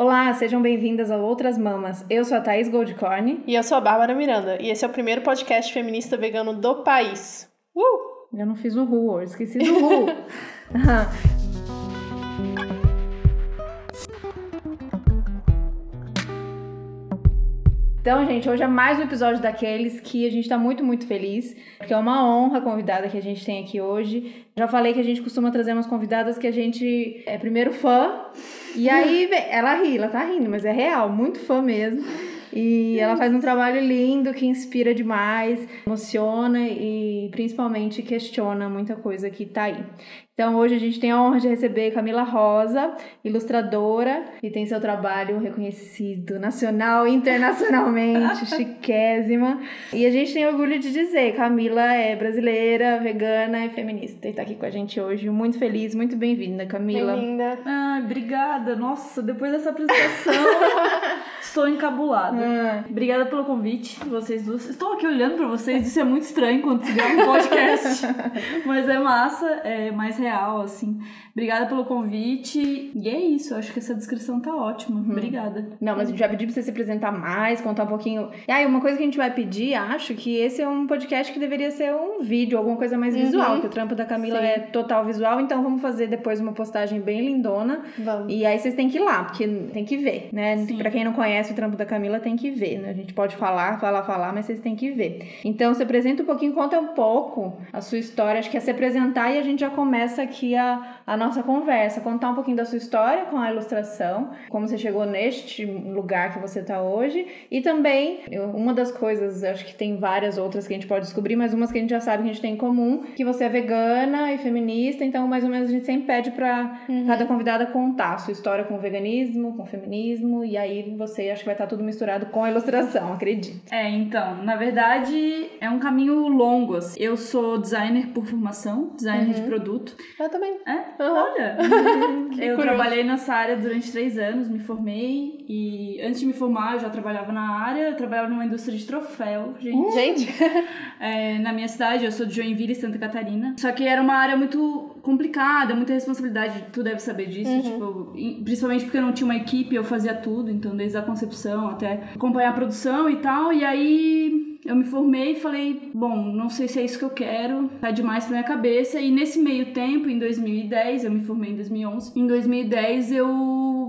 Olá, sejam bem-vindas a Outras Mamas. Eu sou a Thaís Goldcorn. E eu sou a Bárbara Miranda. E esse é o primeiro podcast feminista vegano do país. Uh! Eu não fiz o Ru esqueci do Ru. Então, gente, hoje é mais um episódio daqueles que a gente tá muito, muito feliz, porque é uma honra a convidada que a gente tem aqui hoje. Já falei que a gente costuma trazer umas convidadas que a gente é primeiro fã, e aí ela ri, ela tá rindo, mas é real, muito fã mesmo. E ela faz um trabalho lindo que inspira demais, emociona e principalmente questiona muita coisa que tá aí. Então hoje a gente tem a honra de receber Camila Rosa, ilustradora, e tem seu trabalho reconhecido nacional e internacionalmente, chiquésima. E a gente tem orgulho de dizer, Camila é brasileira, vegana e feminista e tá aqui com a gente hoje. Muito feliz, muito bem-vinda, Camila. Bem-vinda. Ai, obrigada. Nossa, depois dessa apresentação, estou encabulada. Ah. Obrigada pelo convite, vocês duas. Estou aqui olhando para vocês, isso é muito estranho quando se grava um podcast, mas é massa, é mais real real, assim. Obrigada pelo convite. E é isso, acho que essa descrição tá ótima. Uhum. Obrigada. Não, mas a gente vai pedir pra você se apresentar mais, contar um pouquinho. E aí, uma coisa que a gente vai pedir, acho que esse é um podcast que deveria ser um vídeo, alguma coisa mais uhum. visual, que o trampo da Camila Sim. é total visual, então vamos fazer depois uma postagem bem lindona. Vamos. E aí vocês têm que ir lá, porque tem que ver, né? Sim. Pra quem não conhece o trampo da Camila, tem que ver, né? A gente pode falar, falar, falar, mas vocês têm que ver. Então, se apresenta um pouquinho, conta um pouco a sua história. Acho que é se apresentar e a gente já começa aqui a, a nossa conversa, contar um pouquinho da sua história com a ilustração, como você chegou neste lugar que você está hoje, e também uma das coisas, acho que tem várias outras que a gente pode descobrir, mas umas que a gente já sabe que a gente tem em comum, que você é vegana e feminista, então mais ou menos a gente sempre pede para uhum. cada convidada contar a sua história com o veganismo, com o feminismo, e aí você acho que vai estar tá tudo misturado com a ilustração, acredito. É, então, na verdade é um caminho longo. Assim. Eu sou designer por formação, designer uhum. de produto. Eu também. É? Uhum. Olha! eu curioso. trabalhei nessa área durante três anos, me formei e antes de me formar eu já trabalhava na área, eu trabalhava numa indústria de troféu, gente. Uh, gente! É, na minha cidade, eu sou de Joinville, Santa Catarina. Só que era uma área muito complicada, muita responsabilidade, tu deve saber disso, uhum. tipo, principalmente porque eu não tinha uma equipe, eu fazia tudo, então desde a concepção até acompanhar a produção e tal, e aí eu me formei e falei, bom, não sei se é isso que eu quero, tá demais pra minha cabeça. E nesse meio tempo, em 2010, eu me formei em 2011, em 2010 eu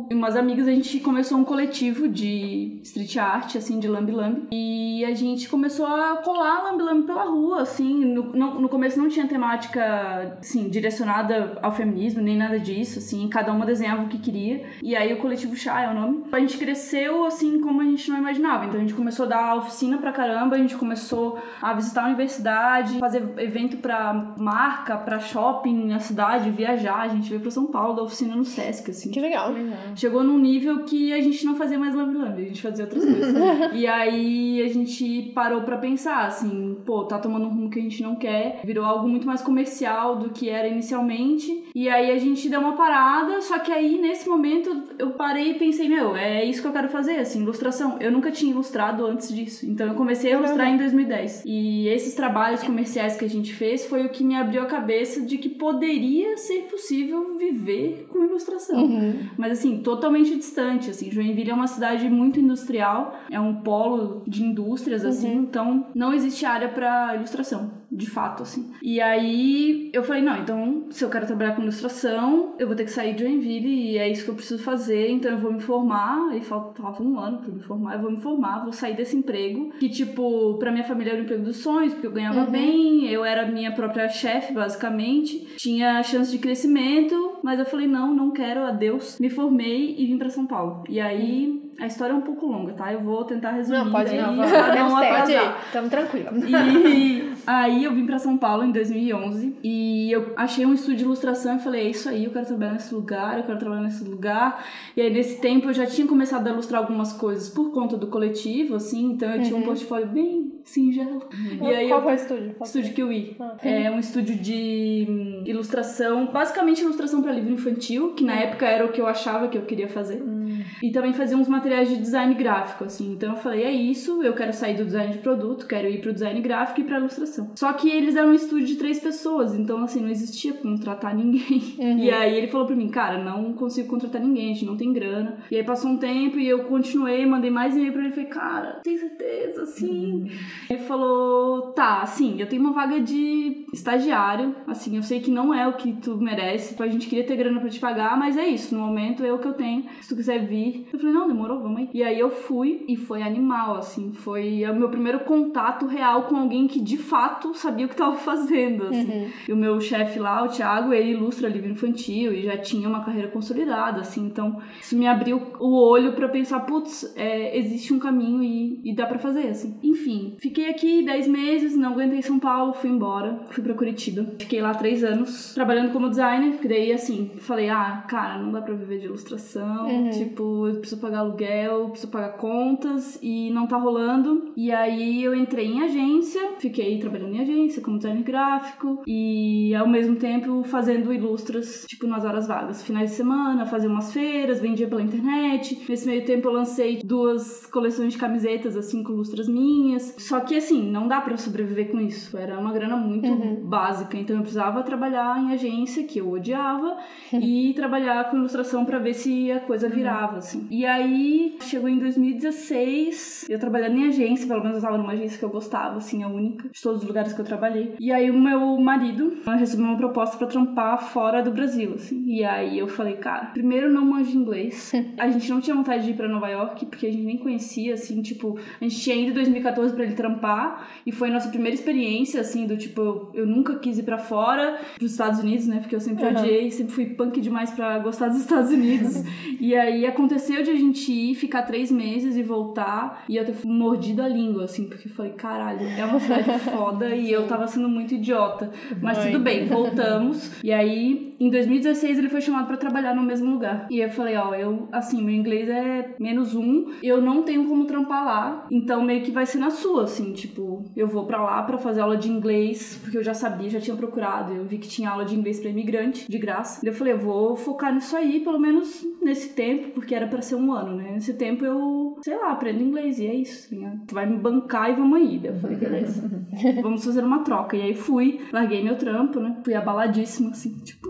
e umas amigas a gente começou um coletivo de street art, assim, de lambi lambi. E a gente começou a colar lambi lambi pela rua, assim. No, no, no, começo não tinha temática, assim, direcionada ao feminismo, nem nada disso, assim. Cada uma desenhava o que queria. E aí o coletivo Chá é o nome. A gente cresceu, assim, como a gente não imaginava. Então a gente começou a dar oficina pra caramba, a gente começou a visitar a universidade, fazer evento para marca, para shopping na cidade, viajar. A gente veio para São Paulo da oficina no Sesc, assim. Que legal. Chegou num nível que a gente não fazia mais lambe-lambe, a gente fazia outras coisas. e aí a gente parou para pensar, assim, pô, tá tomando um rumo que a gente não quer, virou algo muito mais comercial do que era inicialmente. E aí a gente deu uma parada, só que aí nesse momento eu parei e pensei, meu, é isso que eu quero fazer, assim, ilustração. Eu nunca tinha ilustrado antes disso. Então eu comecei a ilustrar em 2010. E esses trabalhos comerciais que a gente fez foi o que me abriu a cabeça de que poderia ser possível viver com ilustração. Uhum. Mas assim, totalmente distante, assim. Joinville é uma cidade muito industrial, é um polo de indústrias assim, uhum. então não existe área para ilustração de fato, assim. E aí eu falei, não, então se eu quero trabalhar com ilustração, eu vou ter que sair de Joinville e é isso que eu preciso fazer, então eu vou me formar, e faltava um ano pra me formar, eu vou me formar, vou sair desse emprego, que tipo, pra minha família era o emprego dos sonhos, porque eu ganhava uhum. bem, eu era minha própria chefe, basicamente, tinha chance de crescimento, mas eu falei, não, não quero, adeus. Me formei e vim pra São Paulo. E aí... Uhum a história é um pouco longa, tá? Eu vou tentar resumir. Não, pode ir, não. Pra não atrasar. Tamo tranquila. E aí eu vim pra São Paulo em 2011 e eu achei um estúdio de ilustração e falei, é isso aí, eu quero trabalhar nesse lugar, eu quero trabalhar nesse lugar. E aí nesse tempo eu já tinha começado a ilustrar algumas coisas por conta do coletivo, assim, então eu uhum. tinha um uhum. portfólio bem singelo. Uhum. E aí Qual eu, foi o estúdio? Estúdio Kiwi. Ah, é um estúdio de hum, ilustração, basicamente ilustração para livro infantil, que na época era o que eu achava que eu queria fazer. Uhum. E também fazia uns materiais de design gráfico, assim. Então eu falei, é isso, eu quero sair do design de produto, quero ir pro design gráfico e pra ilustração. Só que eles eram um estúdio de três pessoas, então assim, não existia contratar ninguém. Uhum. E aí ele falou pra mim, cara, não consigo contratar ninguém, a gente não tem grana. E aí passou um tempo e eu continuei, mandei mais e-mail pra ele, falei, cara, tem certeza, assim? Ele falou, tá, assim, eu tenho uma vaga de estagiário, assim, eu sei que não é o que tu merece, tipo, a gente queria ter grana pra te pagar, mas é isso, no momento é o que eu tenho, se tu quiser vir. Eu falei, não, demorou, vamos aí. E aí eu fui e foi animal, assim, foi o meu primeiro contato real com alguém que de fato sabia o que tava fazendo, assim. E o meu chefe lá, o Thiago, ele ilustra livro infantil e já tinha uma carreira consolidada, assim, então isso me abriu o olho pra pensar, putz, é, existe um caminho e, e dá pra fazer, assim. Enfim, fiquei aqui 10 meses, não aguentei São Paulo, fui embora, fui pra Curitiba. Fiquei lá 3 anos, trabalhando como designer, que daí, assim, falei, ah, cara, não dá pra viver de ilustração, tipo, eu preciso pagar aluguel, preciso pagar contas e não tá rolando. E aí eu entrei em agência, fiquei trabalhando em agência como designer gráfico e ao mesmo tempo fazendo ilustras, tipo, nas horas vagas. Finais de semana, fazia umas feiras, vendia pela internet. Nesse meio tempo eu lancei duas coleções de camisetas, assim, com ilustras minhas. Só que, assim, não dá pra sobreviver com isso. Era uma grana muito básica. Então eu precisava trabalhar em agência, que eu odiava, e trabalhar com ilustração pra ver se a coisa virava, assim. E aí, chegou em 2016, eu trabalhando em agência, pelo menos eu tava numa agência que eu gostava, assim, a única, de todos os lugares que eu trabalhei. E aí o meu marido recebeu uma proposta pra trampar fora do Brasil, assim. E aí eu falei, cara, primeiro não manjo inglês. A gente não tinha vontade de ir pra Nova York, porque a gente nem conhecia, assim, tipo, a gente tinha ido em 2014 pra ele trampar, e foi a nossa primeira experiência, assim, do tipo, eu, eu nunca quis ir pra fora, pros Estados Unidos, né, porque eu sempre Uhum. odiei, sempre fui punk demais pra gostar dos Estados Unidos. e aí aconteceu de a gente ir, ficar três meses e voltar, e eu ter mordido a língua, assim, porque eu falei, caralho, é uma cidade foda, e eu tava sendo muito idiota. Mas Vai. tudo bem, voltamos. E aí, em 2016, ele foi chamado pra trabalhar no mesmo lugar. E eu falei, ó, eu, assim, meu inglês é menos um, eu não tenho como trampar lá, então meio que vai ser na sua, assim, tipo, eu vou pra lá pra fazer aula de inglês, porque eu já sabia, já tinha procurado, eu vi que tinha aula de inglês pra imigrante, de graça. Eu falei, eu vou focar nisso aí, pelo menos nesse tempo, porque era pra ser um ano, né? Nesse tempo eu, sei lá, aprendo inglês e é isso, ligado? Tu vai me bancar e vamos aí. Eu falei, beleza. Vamos fazer uma troca. E aí fui, larguei meu trampo, né? Fui abaladíssima, assim, tipo,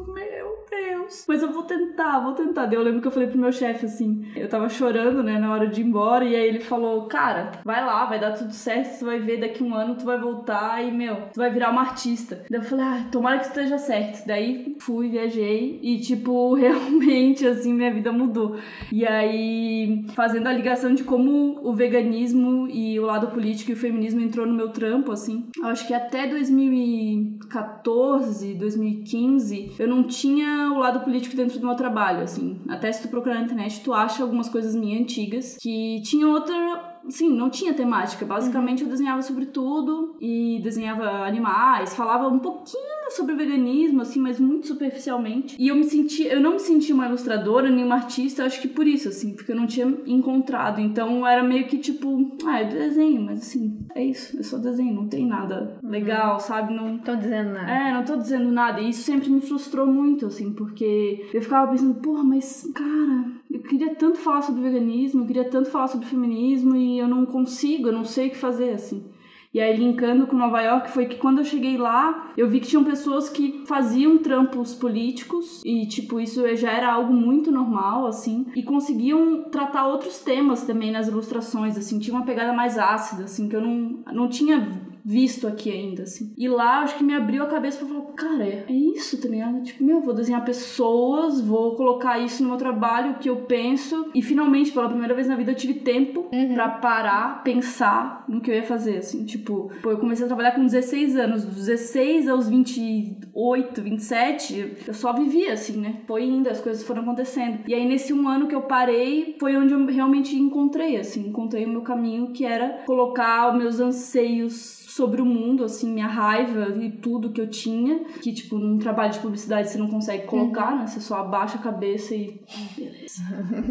Deus. Mas eu vou tentar, vou tentar. Daí eu lembro que eu falei pro meu chefe, assim, eu tava chorando, né, na hora de ir embora, e aí ele falou, cara, vai lá, vai dar tudo certo, tu vai ver daqui um ano, tu vai voltar e, meu, tu vai virar uma artista. Daí eu falei, ah, tomara que esteja certo. Daí fui, viajei, e, tipo, realmente, assim, minha vida mudou. E aí, fazendo a ligação de como o veganismo e o lado político e o feminismo entrou no meu trampo, assim, eu acho que até 2014, 2015, eu não tinha o lado político dentro do meu trabalho, assim. Até se tu procurar na internet, tu acha algumas coisas minhas antigas que tinham outra Sim, não tinha temática. Basicamente eu desenhava sobre tudo e desenhava animais, falava um pouquinho sobre veganismo, assim, mas muito superficialmente. E eu me senti, eu não me sentia uma ilustradora nem uma artista, acho que por isso, assim, porque eu não tinha encontrado. Então era meio que tipo, ah, eu desenho, mas assim, é isso, eu só desenho, não tem nada legal, sabe? Não, Tô dizendo nada. é, não tô dizendo nada. E isso sempre me frustrou muito, assim, porque eu ficava pensando, porra, mas, cara, eu queria tanto falar sobre veganismo, eu queria tanto falar sobre feminismo e eu não consigo, eu não sei o que fazer, assim. E aí, linkando com Nova York, foi que quando eu cheguei lá, eu vi que tinham pessoas que faziam trampos políticos e, tipo, isso já era algo muito normal, assim, e conseguiam tratar outros temas também nas ilustrações, assim, tinha uma pegada mais ácida, assim, que eu não, não tinha visto aqui ainda, assim. E lá, acho que me abriu a cabeça pra falar, cara, é é isso, tá ligado? Tipo, meu, vou desenhar pessoas, vou colocar isso no meu trabalho, o que eu penso. E finalmente, pela primeira vez na vida, eu tive tempo pra parar, pensar no que eu ia fazer, assim. Tipo, pô, eu comecei a trabalhar com 16 anos. Dos 16 aos 28, 27, eu só vivia, assim, né? Foi indo, as coisas foram acontecendo. E aí, nesse um ano que eu parei, foi onde eu realmente encontrei, assim. Encontrei o meu caminho, que era colocar os meus anseios sobre o mundo, assim, minha raiva e tudo que eu tinha. Que, tipo, num trabalho de publicidade você não consegue colocar, né? Você só abaixa a cabeça e. Beleza.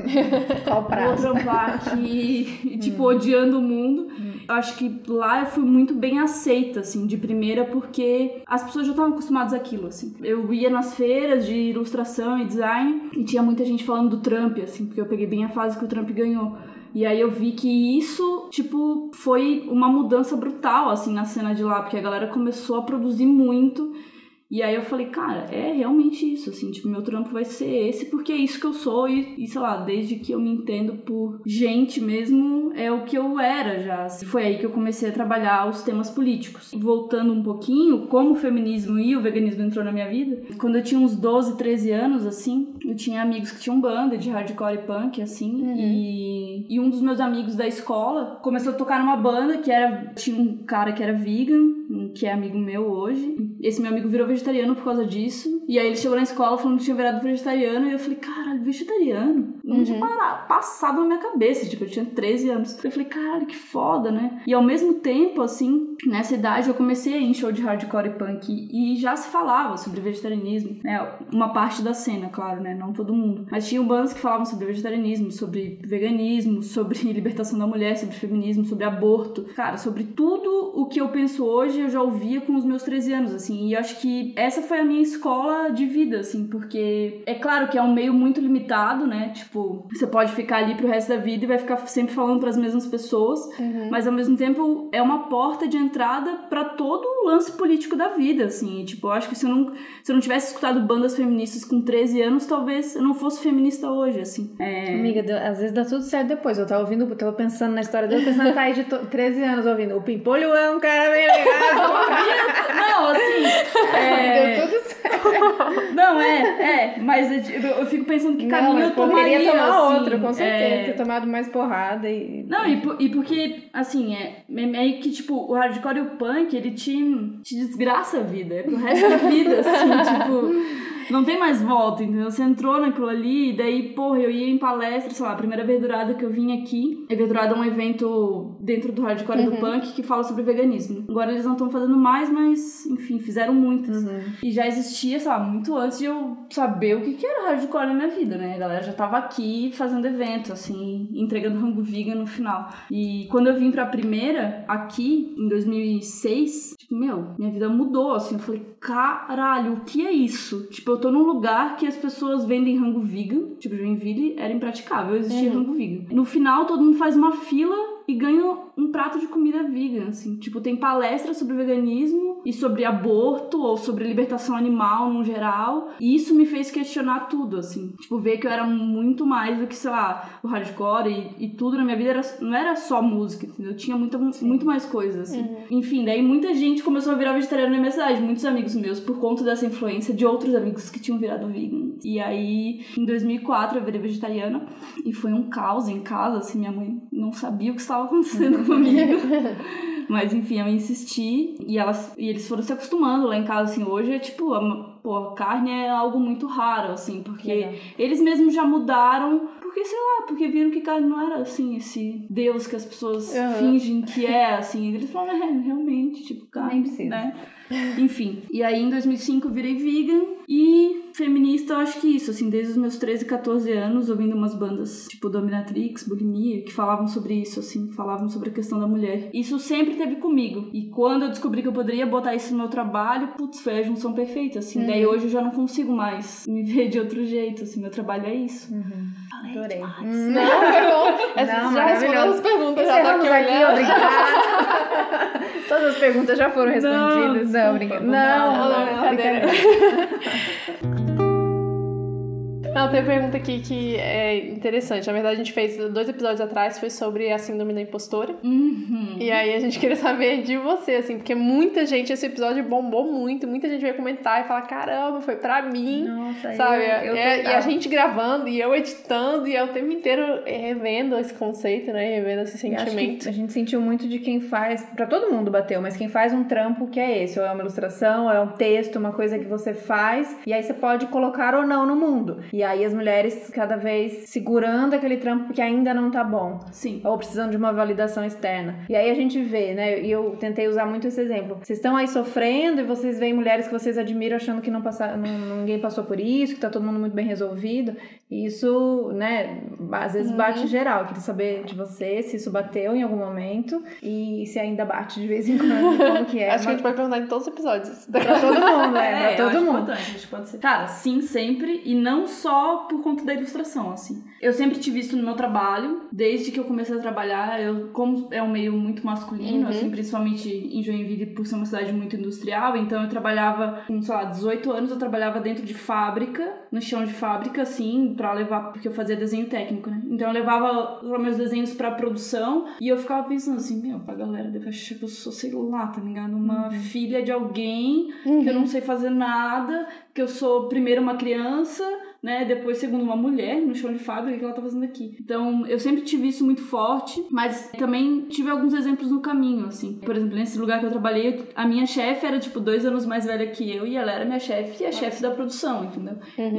Qual Vou trampar aqui, e, tipo, odiando o mundo. eu acho que lá eu fui muito bem aceita, assim, de primeira, porque as pessoas já estavam acostumadas àquilo, assim. Eu ia nas feiras de ilustração e design e tinha muita gente falando do Trump, assim, porque eu peguei bem a fase que o Trump ganhou. E aí eu vi que isso, tipo, foi uma mudança brutal, assim, na cena de lá, porque a galera começou a produzir muito. E aí eu falei, cara, é realmente isso, assim, tipo, meu trampo vai ser esse porque é isso que eu sou e, e sei lá, desde que eu me entendo por gente mesmo, é o que eu era já. Foi aí que eu comecei a trabalhar os temas políticos. Voltando um pouquinho, como o feminismo e o veganismo entrou na minha vida, quando eu tinha uns 12, 13 anos, assim, eu tinha amigos que tinham banda de hardcore e punk, assim, Uhum. e, e um dos meus amigos da escola começou a tocar numa banda que era, tinha um cara que era vegan, que é amigo meu hoje. Esse meu amigo virou vegetariano por causa disso. E aí ele chegou na escola falando que tinha virado vegetariano. E eu falei, caralho, vegetariano? Não tinha para- passado na minha cabeça. Tipo, eu tinha 13 anos. Eu falei, caralho, que foda, né? E ao mesmo tempo, assim, nessa idade eu comecei a ir em show de hardcore e punk. E já se falava sobre vegetarianismo. Né? Uma parte da cena, claro, né? Não todo mundo. Mas tinham bandas que falavam sobre vegetarianismo, sobre veganismo, sobre libertação da mulher, sobre feminismo, sobre aborto. Cara, sobre tudo o que eu penso hoje, eu já ouvia com os meus 13 anos, assim. E eu acho que essa foi a minha escola de vida, assim, porque é claro que é um meio muito limitado, né? Tipo, você pode ficar ali pro resto da vida e vai ficar sempre falando para as mesmas pessoas, mas ao mesmo tempo é uma porta de entrada para todo o lance político da vida, assim. Tipo, eu acho que se eu não, se eu não tivesse escutado bandas feministas com 13 anos, talvez eu não fosse feminista hoje, assim. É... Amiga, às vezes dá tudo certo depois. Eu tava ouvindo, eu tava pensando na história dele, pensando tá aí de to- 13 anos ouvindo. O Pimpolho é um cara bem legal. Não, assim. é- Deu tudo certo. Não, é, é, mas eu, eu fico pensando que caminho Não, eu eu tomaria, tomar assim, outro, com certeza. é, Ter tomado mais porrada e. Não, e, por- e porque, assim, é é meio que, tipo, o hardcore e o punk, ele te, te desgraça a vida, é pro resto da vida, assim, tipo... Não tem mais volta, entendeu? Você entrou naquilo ali, e daí, porra, eu ia em palestra, sei lá, a primeira verdurada que eu vim aqui. A verdurada é um evento dentro do hardcore e do punk que fala sobre veganismo. Agora eles não estão fazendo mais, mas, enfim, fizeram muitas. E já existia, sei lá, muito antes de eu saber o que, que era hardcore na minha vida, né? A galera já tava aqui fazendo evento, assim, entregando rango vegan no final. E quando eu vim pra primeira, aqui, em 2006, tipo, meu, minha vida mudou, assim. Eu falei, caralho, o que é isso? Tipo, eu tô num lugar que as pessoas vendem rango vegan, tipo, Joinville era impraticável, existia rango vegan. No final, todo mundo faz uma fila e ganha um prato de comida vegan, assim. Tipo, tem palestra sobre veganismo e sobre aborto ou sobre libertação animal no geral. E isso me fez questionar tudo, assim. Tipo, ver que eu era muito mais do que, sei lá, o hardcore e, e tudo na minha vida era, não era só música, entendeu? Tinha muita, muito mais coisas, assim. Enfim, daí muita gente começou a virar vegetariano na minha cidade. Muitos amigos meus, por conta dessa influência de outros amigos que tinham virado vegan. E aí, em 2004, eu virei vegetariana. E foi um caos em casa, assim. Minha mãe não sabia o que estava acontecendo comigo. Mas enfim, eu insisti e, elas, e eles foram se acostumando lá em casa, assim. Hoje é tipo, a, pô, carne é algo muito raro, assim, porque Legal. eles mesmos já mudaram. Porque, sei lá, porque viram que carne não era, assim, esse Deus que as pessoas Aham. fingem que é, assim. Eles falaram, é, realmente, tipo, carne, Nem precisa. né? Enfim, e aí em 2005 eu virei vegan e feminista, eu acho que isso, assim, desde os meus 13, 14 anos, ouvindo umas bandas tipo Dominatrix, Bulimia, que falavam sobre isso, assim, falavam sobre a questão da mulher. Isso sempre teve comigo. E quando eu descobri que eu poderia botar isso no meu trabalho, putz, foi a junção perfeita, assim. Daí hoje eu já não consigo mais me ver de outro jeito, assim, meu trabalho é isso. Falei Adorei. demais. Não, foi bom. Essa Não, já respondeu as perguntas, já tá aqui aqui, obrigada. Todas as perguntas já foram respondidas. Não, desculpa, brincadeira. vamos Não, lá. não, Não, não, brincadeira. brincadeira. Não, tem uma pergunta aqui que é interessante. Na verdade, a gente fez dois episódios atrás, foi sobre a síndrome da impostora. Uhum. E aí a gente queria saber de você, assim, porque muita gente, esse episódio bombou muito, muita gente veio comentar e falar, caramba, foi pra mim. Nossa, Sabe? eu, eu É, e a gente gravando, e eu editando, e eu o tempo inteiro revendo esse conceito, né? Revendo esse sentimento. a gente sentiu muito de quem faz, pra todo mundo bateu, mas quem faz um trampo que é esse, ou é uma ilustração, ou é um texto, uma coisa que você faz, e aí você pode colocar ou não no mundo. E aí as mulheres cada vez segurando aquele trampo porque ainda não tá bom. Sim. Ou precisando de uma validação externa. E aí a gente vê, né? E eu tentei usar muito esse exemplo. Vocês estão aí sofrendo e vocês veem mulheres que vocês admiram achando que não passa, não, ninguém passou por isso, que tá todo mundo muito bem resolvido. E isso, né, às vezes bate geral. Eu queria saber de você se isso bateu em algum momento e se ainda bate de vez em quando, como que é. Acho que a gente pode perguntar em todos os episódios. Pra todo mundo, é, É, pra todo mundo. importante. Cara, sim, sempre. E não só por conta da ilustração, assim. Eu sempre tive isso no meu trabalho. Desde que eu comecei a trabalhar, eu, como é um meio muito masculino, Uhum. assim, principalmente em Joinville, por ser uma cidade muito industrial, então eu trabalhava, com, sei lá, 18 anos, eu trabalhava dentro de fábrica, no chão de fábrica, assim, pra levar, porque eu fazia desenho técnico, né? Então eu levava meus desenhos pra produção e eu ficava pensando assim, meu, pra galera deve achar que eu sou, sei lá, tá ligado? Uma filha de alguém que eu não sei fazer nada, que eu sou primeiro uma criança, né? Depois, segundo, uma mulher no chão de fábrica, o que ela tá fazendo aqui? Então, eu sempre tive isso muito forte, mas também tive alguns exemplos no caminho, assim. Por exemplo, nesse lugar que eu trabalhei, a minha chefe era, tipo, dois anos mais velha que eu e ela era minha chefe e a chefe da produção, entendeu?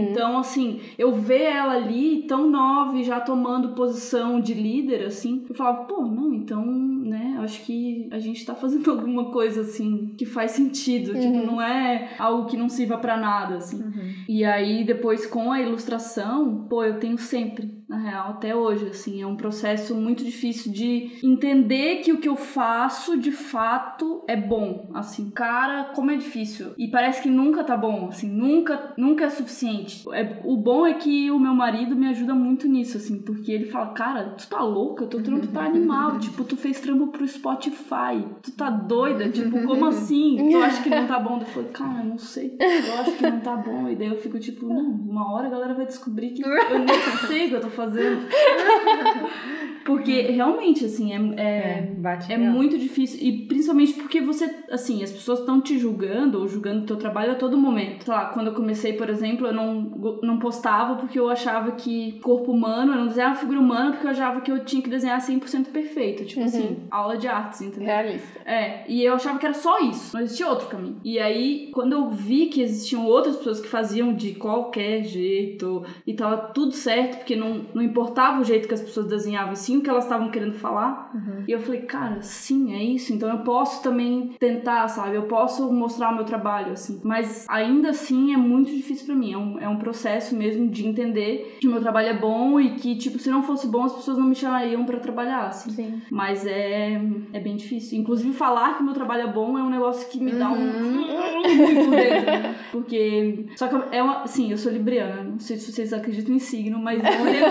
Então, assim, eu ver ela ali tão nova e já tomando posição de líder, assim, eu falava, pô, não, então, né, acho que a gente tá fazendo alguma coisa, assim, que faz sentido. Tipo, não é algo que não sirva pra nada, assim. E aí, depois, com a ilustração, pô, eu tenho sempre, na real, até hoje, assim. É um processo muito difícil de entender que o que eu faço, de fato, é bom, assim. Cara, como é difícil. E parece que nunca tá bom, assim. Nunca, nunca é suficiente. É, o bom é que o meu marido me ajuda muito nisso, assim. Porque ele fala, cara, tu tá louca? Teu trampo tá animal. tipo, tu fez trampo pro Spotify. Tu tá doida? Tipo, como assim? Tu acha que não tá bom? Eu falei, cara, não sei. Eu acho que não tá bom. E daí eu fico tipo, não, uma hora a galera vai descobrir que eu nem sei o que eu tô fazendo. Porque realmente, assim, é, é, é real. muito difícil. E principalmente porque você, assim, as pessoas estão te julgando ou julgando o teu trabalho a todo momento. Sei lá, quando eu comecei, por exemplo, eu não, não postava porque eu achava que corpo humano, eu não desenhava figura humana porque eu achava que eu tinha que desenhar 100% perfeito. Tipo assim, aula de artes, entendeu? Realista. É, e eu achava que era só isso, não existia outro caminho. E aí, quando eu vi que existiam outras pessoas que faziam de qualquer jeito e tava tudo certo, porque não, não importava o jeito que as pessoas desenhavam, e sim o que elas estavam querendo falar, e eu falei, cara, sim, é isso, então eu posso também tentar, sabe? Eu posso mostrar o meu trabalho, assim. Mas ainda assim é muito difícil pra mim, é um, é um processo mesmo de entender que o meu trabalho é bom e que, tipo, se não fosse bom, as pessoas não me chamariam pra trabalhar, assim. Sim. Mas é, é bem difícil. Inclusive, falar que meu trabalho é bom é um negócio que me dá um. muito dentro. Porque. Só que é uma. Sim, eu sou libriana. Não sei se vocês acreditam em signo, mas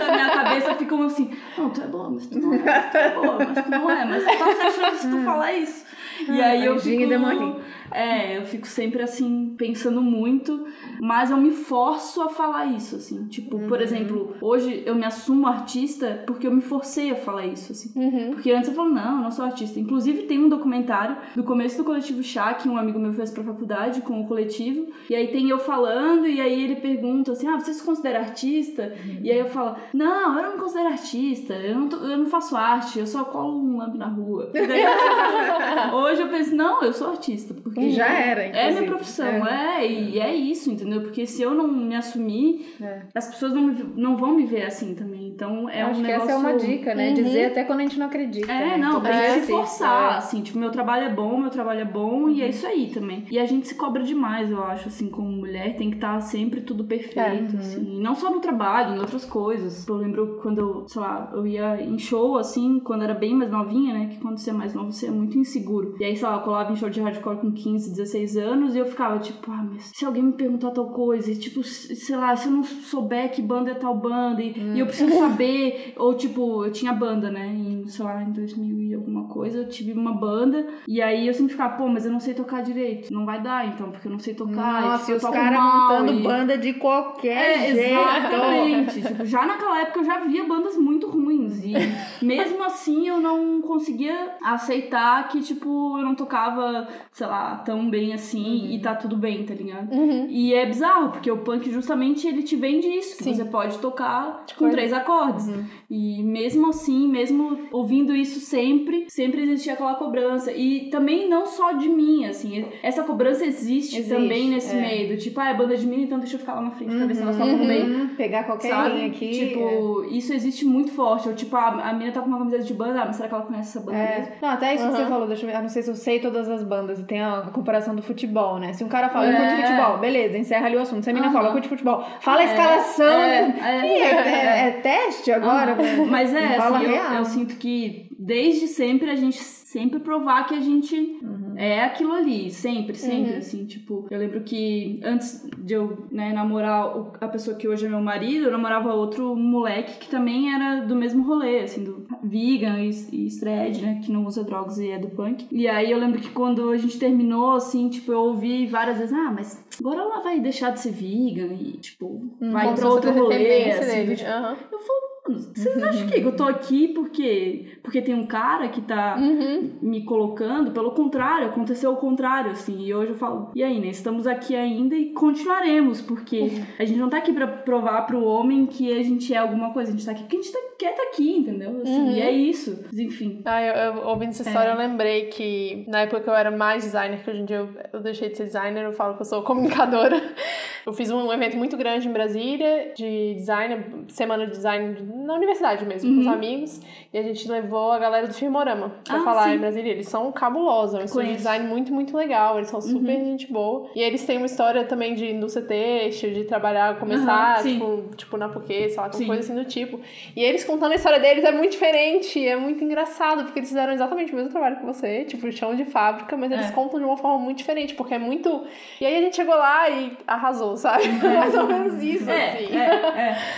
da minha cabeça fica um assim: Não, tu é boa, mas tu não é. Tu é boa, mas tu não é. Mas tu tá se achando se tu falar isso. E aí eu e fico. demoninho. É, eu fico sempre assim, pensando muito, mas eu me forço a falar isso, assim. Tipo, por exemplo, hoje eu me assumo artista porque eu me forcei a falar isso, assim. Porque antes eu falo, não, eu não sou artista. Inclusive, tem um documentário do começo do coletivo Chá, que um amigo meu fez pra faculdade com o coletivo. E aí tem eu falando, e aí ele pergunta assim: ah, você se considera artista? E aí eu falo: não, eu não me considero artista, eu não, tô- eu não faço arte, eu só colo um lamp na rua. Daí, hoje eu penso: não, eu sou artista. Porque E já era, é inclusive. minha profissão, é. e é isso, entendeu? Porque se eu não me assumir, É. as pessoas não, não vão me ver assim também. Então é Eu um acho que negócio. essa é uma dica, né? Uhum. Dizer até quando a gente não acredita. É, né? não, tem que se forçar, é. assim, tipo, meu trabalho é bom, meu trabalho é bom, e é isso aí também. E a gente se cobra demais, eu acho, assim, como mulher, tem que estar sempre tudo perfeito, É, assim. E não só no trabalho, em outras coisas. Eu lembro quando eu, sei lá, eu ia em show, assim, quando era bem mais novinha, né, que quando você é mais novo, você é muito inseguro. E aí, sei lá, eu colava em show de hardcore com 15, 16 anos, e eu ficava, tipo, ah, mas se alguém me perguntar tal coisa, e, tipo, sei lá, se eu não souber que banda é tal banda, e, e eu preciso saber, ou, tipo, eu tinha banda, né, em, sei lá, em 2000 e alguma coisa, eu tive uma banda, e aí eu sempre ficava, pô, mas eu não sei tocar direito. Não vai dar, então, porque eu não sei tocar. Nossa, e eu os toco caras mal, montando e- banda de qualquer é, jeito. exatamente. tipo, já naquela época eu já via bandas muito ruins. E mesmo assim eu não conseguia aceitar que, tipo, eu não tocava, sei lá, tão bem assim Uhum. e tá tudo bem, tá ligado? E é bizarro, porque o punk justamente ele te vende isso, que Sim. você pode tocar com Tipo, três acordes. Uhum. E mesmo assim, mesmo ouvindo isso sempre, sempre existia aquela cobrança. E também não só de mim, assim, essa cobrança existe, Existe, também nesse é. meio. do Tipo, ah, é banda de mina, então deixa eu ficar lá na frente pra ver se elas tocam bem. Uhum, Pegar qualquer Sabe? aqui. tipo, isso existe muito forte. Ou, tipo, a, a mina tá com uma camiseta de banda, ah, mas será que ela conhece essa banda É. mesmo? Não, até isso que você Uhum. falou, deixa eu ver, eu não sei se eu sei todas as bandas, e tem a comparação do futebol, né? Se um cara fala, eu É. curto futebol, beleza, encerra ali o assunto. Se a mina Aham. fala, eu curto futebol, fala a escalação, É, né? é. É, é- é teste agora? Aham. Mas é, assim, eu, eu sinto que desde sempre a gente sempre provar que a gente Uhum. É aquilo ali, sempre, sempre, assim, tipo, eu lembro que antes de eu, né, namorar a pessoa que hoje é meu marido, eu namorava outro moleque que também era do mesmo rolê, assim, do vegan e, e né, que não usa drogas e é do punk. E aí eu lembro que quando a gente terminou, assim, tipo, eu ouvi várias vezes, ah, mas agora ela vai deixar de ser vegan e, tipo, vai Como se pra outro rolê, assim, tipo, Aham. eu falo, mano, vocês acham que eu tô aqui porque, porque tem um cara que tá Uhum. me colocando? Pelo contrário, aconteceu o contrário, assim. E hoje eu falo, e aí, né? Estamos aqui ainda e continuaremos, porque a gente não tá aqui pra provar pro homem que a gente é alguma coisa. A gente tá aqui porque a gente tá, quer tá aqui, entendeu? Assim, Uhum. E é isso. Mas, enfim. Ah, eu, eu- ouvindo essa história, eu lembrei que na época que eu era mais designer, que hoje em dia eu, eu deixei de ser designer, eu falo que eu sou comunicadora. Eu fiz um evento muito grande em Brasília, de design, semana de design na universidade mesmo, com os amigos. E a gente levou a galera do Firmorama pra Ah, falar sim. em Brasília. Eles são cabulosos, é um estúdio de design muito, muito legal. Eles são super gente boa. E eles têm uma história também de indústria têxtil, de trabalhar, começar, sim. tipo, tipo na Puquê, sei lá, com coisa assim do tipo. E eles contando a história deles é muito diferente, é muito engraçado, porque eles fizeram exatamente o mesmo trabalho que você, tipo, chão de fábrica, mas eles É. contam de uma forma muito diferente, porque é muito. E aí a gente chegou lá e arrasou, sabe? Mais ou menos isso, É, assim. é,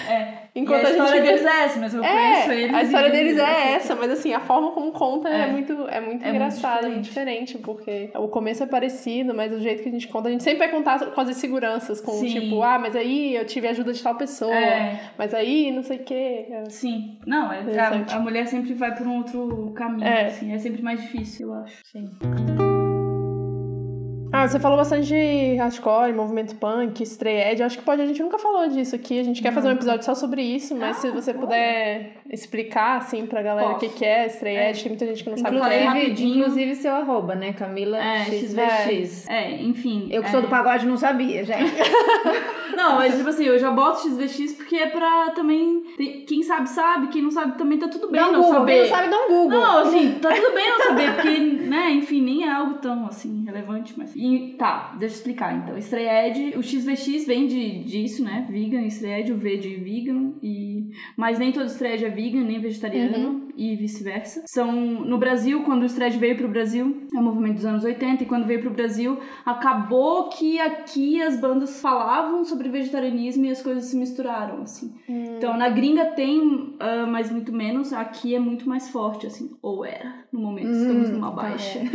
é, é. Enquanto e a, a gente história vê- deles é essa, mas eu conheço eles. a história deles é assim, essa, mas assim, a forma como conta é, É. muito, é muito É engraçada, muito muito diferente, porque o começo é parecido, mas o jeito que a gente conta, a gente sempre vai contar com as inseguranças, com Sim. tipo, ah, mas aí eu tive a ajuda de tal pessoa, É. mas aí não sei o quê. Sim. Não, é, a, a mulher sempre vai por um outro caminho, É. assim. É sempre mais difícil, eu acho. Sim. Ah, você falou bastante de hardcore, movimento punk, stray edge. Acho que pode, a gente nunca falou disso aqui. A gente quer fazer um episódio só sobre isso, mas se você puder explicar, assim, pra galera o que, que é stray É. edge, tem muita gente que não sabe o que Falei é. Inclusive, seu arroba, né? Camila É, XVX. É, enfim. Eu que é. sou do pagode não sabia, gente. Não, mas tipo assim, eu já boto XVX porque é pra também. Quem sabe, sabe. Quem não sabe também tá tudo bem Dá um não Google, saber. quem não sabe dá um Google. Não, assim, tá tudo bem não saber, porque, né, enfim, nem é algo tão, assim, relevante, mas... E, tá, deixa eu explicar, então. Stray Edge, o XVX vem de, disso, né, vegan, Stray Edge, o V de vegan, e... Mas nem todo Stray Edge é vegan, nem vegetariano, e vice-versa. São, no Brasil, quando o Edge veio pro Brasil, é o movimento dos anos 80, e quando veio pro Brasil, acabou que aqui as bandas falavam sobre vegetarianismo e as coisas se misturaram, assim. Então, na gringa tem, ah, mas muito menos. Aqui é muito mais forte, assim. Ou era, no momento. Estamos numa baixa.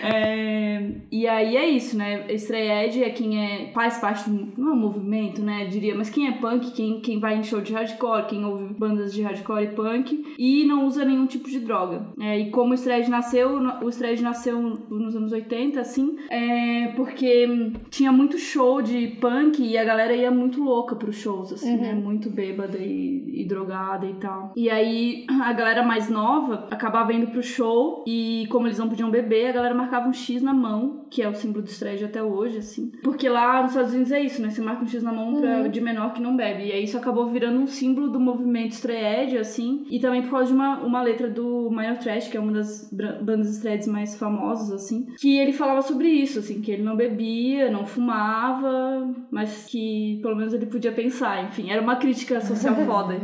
É, e aí é isso, né? Stray Edge é quem é, faz parte do não é um movimento, né? Diria, mas quem é punk, quem, quem vai em show de hardcore, quem ouve bandas de hardcore e punk e não usa nenhum tipo de droga. É, e como o Stray Edge nasceu, o Stray Edge nasceu nos anos 80, assim, é porque tinha muito show de punk e a galera ia muito louca pros shows, assim, né? Muito bêbada e, e drogada e tal. E aí a galera mais nova acabava indo pro show e como eles não podiam beber, a galera marcava um X na mão, que é o símbolo do Stray Edge até hoje, assim. Porque lá nos Estados Unidos é isso, né? Você marca um X na mão pra, de menor que não bebe. E aí isso acabou virando um símbolo do movimento Stray Assim. E também por causa de uma, uma letra do Minor Trash, que é uma das bandas Edge mais famosas, assim. Que ele falava sobre isso, assim. Que ele não bebia, não fumava, mas que pelo menos ele podia pensar. Enfim, era uma crítica social foda.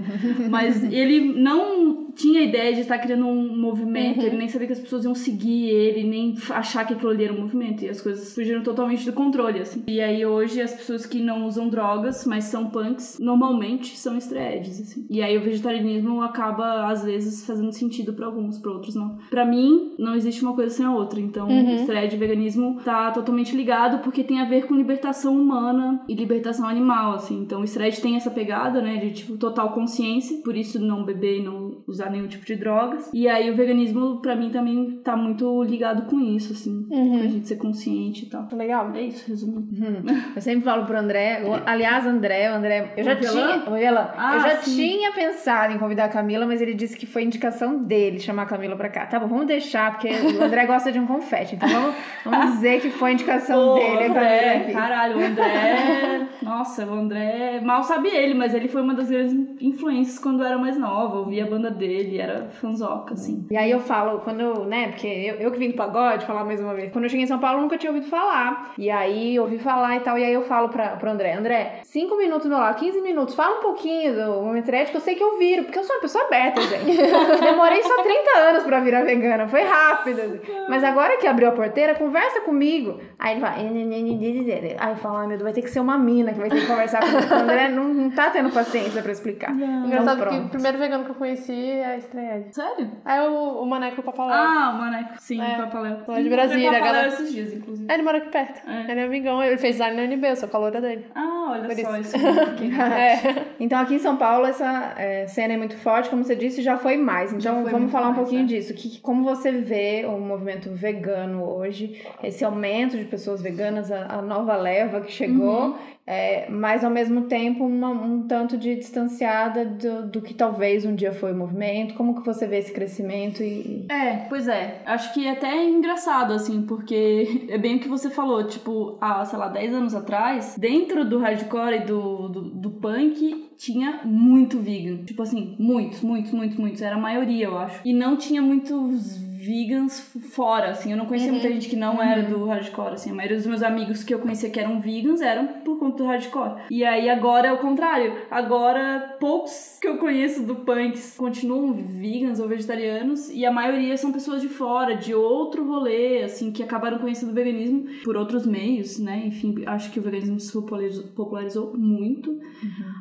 Mas ele não tinha ideia de estar criando um movimento, ele nem sabia que as pessoas iam seguir ele, nem achar que aquilo ali era um movimento. E as coisas fugiram totalmente do controle, assim. E aí hoje as pessoas que não usam drogas, mas são punks, normalmente são estreedes, assim. E aí o vegetarianismo veganismo acaba, às vezes, fazendo sentido pra alguns, pra outros não. Pra mim, não existe uma coisa sem a outra. Então, Uhum. o thread veganismo tá totalmente ligado porque tem a ver com libertação humana e libertação animal, assim. Então, o thread tem essa pegada, né, de, tipo, total consciência. Por isso, não beber e não usar nenhum tipo de drogas. E aí, o veganismo, pra mim, também tá muito ligado com isso, assim. Uhum. Pra gente ser consciente e tal. Legal. É isso, resumindo. Eu sempre falo pro André, eu- aliás, André, o André, eu já O Velan? tinha, Velan, Ah, eu já sim. tinha pensado em convidar a Camila, mas ele disse que foi indicação dele chamar a Camila pra cá. Tá bom, vamos deixar, porque o André gosta de um confete, então vamos, vamos dizer que foi indicação Pô, dele, André, aqui. caralho, o André. Nossa, o André. Mal sabe ele, mas ele foi uma das grandes influências quando eu era mais nova. Eu via a banda dele, era fanzoca, assim. E aí eu falo, quando, eu, né, porque eu, eu que vim do pagode, falar mais uma vez. Quando eu cheguei em São Paulo, eu nunca tinha ouvido falar. E aí, ouvi falar e tal, e aí eu falo pra, pro André, André, 5 minutos no lado, 15 minutos, fala um pouquinho do momento ético, eu sei que eu viro, porque eu sou uma pessoa aberta, gente. Demorei só 30 anos pra virar vegana, foi rápido. assim. Mas agora que abriu a porteira, conversa comigo. Aí ele fala, aí eu falo, ai meu Deus, vai ter que ser uma mina que vai ter que conversar comigo. O André não, não tá tendo paciência pra explicar. Engraçado Então, que o pronto. primeiro vegano que eu conheci a Estreia. Sério? É o, o Maneco Papaléu. Ah, o Maneco. Sim, É, Papaléu. lá de Brasília, Papaléu galera. esses dias, inclusive. É, ele mora aqui perto. É. Ele é amigão. Ele fez design na UNB, eu sou caloura dele. Ah, olha Por só isso. isso. É. Então aqui em São Paulo essa é, cena é muito forte, como você disse, já foi mais. Então foi vamos falar um mais, pouquinho é. disso. Que, como você vê o movimento vegano hoje, esse aumento de pessoas veganas, a, a nova leva que chegou, Uhum. É, mas ao mesmo tempo uma- um tanto de distanciada do, do que talvez um dia foi o movimento. Como que você vê esse crescimento e É, pois é. Acho que é até engraçado, assim, porque é bem o que você falou, tipo, há, sei lá, 10 anos atrás, dentro do hardcore e do, do, do punk, tinha muito vegan. Tipo assim, muitos, muitos, muitos, muitos. Era a maioria, eu acho. E não tinha muitos vegans fora, assim. Eu não conhecia muita gente que não era do hardcore, assim. A maioria dos meus amigos que eu conhecia que eram vegans eram por conta do hardcore. E aí agora é o contrário. Agora, poucos que eu conheço do punks continuam vegans ou vegetarianos e a maioria são pessoas de fora, de outro rolê, assim, que acabaram conhecendo o veganismo por outros meios, né? Enfim, acho que o veganismo se popularizou, popularizou muito.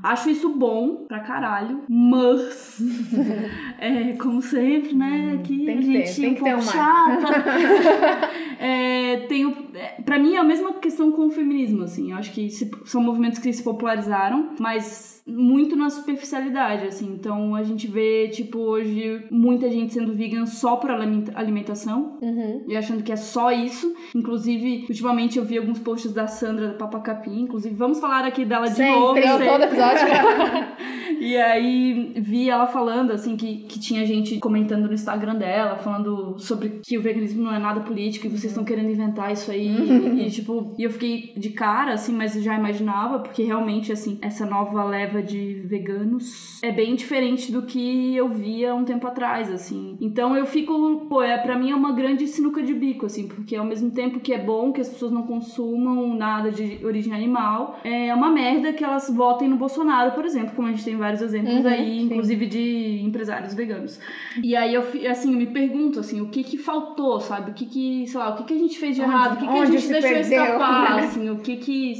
Acho isso bom pra caralho, mas é, como sempre, né? Aqui Tem a que ter, gente tem que ter um chata. é, tem o, é, pra mim é a mesma questão com o feminismo, assim. Eu acho que se- são movimentos que se popularizaram, mas muito na superficialidade, assim. Então a gente vê, tipo, hoje muita gente sendo vegan só por alimenta- alimentação Uhum. e achando que é só isso. Inclusive, ultimamente eu vi alguns posts da Sandra da Papacapim. Inclusive, vamos falar aqui dela de Sempre, novo. Eu sempre. todo episódio. E aí vi ela falando assim que, que tinha gente comentando no Instagram dela, falando sobre que o veganismo não é nada político e vocês estão querendo inventar isso aí. E, tipo, e eu fiquei de cara, assim, mas já imaginava, porque realmente, assim, essa nova leva de veganos é bem diferente do que eu via um tempo atrás, assim. Então eu fico, pô, é, pra mim é uma grande sinuca de bico, assim, porque ao mesmo tempo que é bom que as pessoas não consumam nada de origem animal, é uma merda que elas votem no Bolsonaro, por exemplo, como a gente tem vários exemplos Uhum, aí, sim. inclusive de empresários veganos. E aí eu, assim, eu me pergunto, assim, o que que faltou, sabe? O que que, sei lá, o que que a gente fez de Onde- errado? O que que a gente deixou perdeu? escapar, assim, o que que...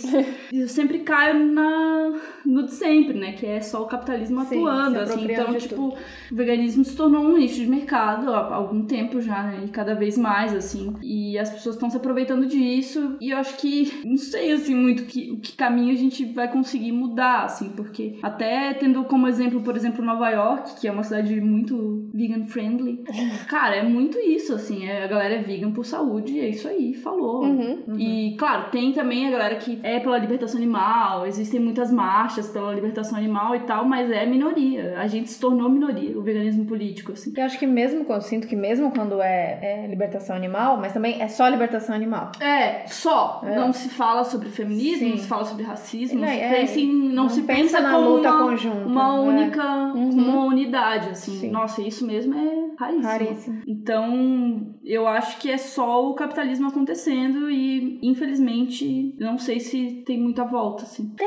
eu sempre caio na, no de sempre, né? Que é só o capitalismo Sim, atuando, assim. Então, tipo, o veganismo se tornou um nicho de mercado há algum tempo já, né? E cada vez mais, assim. E as pessoas estão se aproveitando disso. E eu acho que, não sei, assim, muito que, o que caminho a gente vai conseguir mudar, assim. Porque até tendo como exemplo, por exemplo, Nova York, que é uma cidade muito vegan friendly. Cara, é muito isso, assim. é- a galera é vegan por saúde, é isso aí, falou. Uhum. E, claro, tem também a galera que é pela libertação animal, existem muitas marchas pela libertação animal e tal, mas é minoria. A gente se tornou minoria, o veganismo político, assim. Eu acho que mesmo quando eu sinto que mesmo quando é, é libertação animal, mas também é só libertação animal. É, só. É. Não se fala sobre feminismo, Sim. não se fala sobre racismo, não, se é, pensa em, não, não se pensa pensa, na como luta uma, conjunta, uma é. única, Uhum. uma unidade, assim. Sim. Nossa, isso mesmo é raríssimo. Raríssimo. Então, eu acho que é só o capitalismo acontecendo e, infelizmente, não sei se tem muita volta, assim.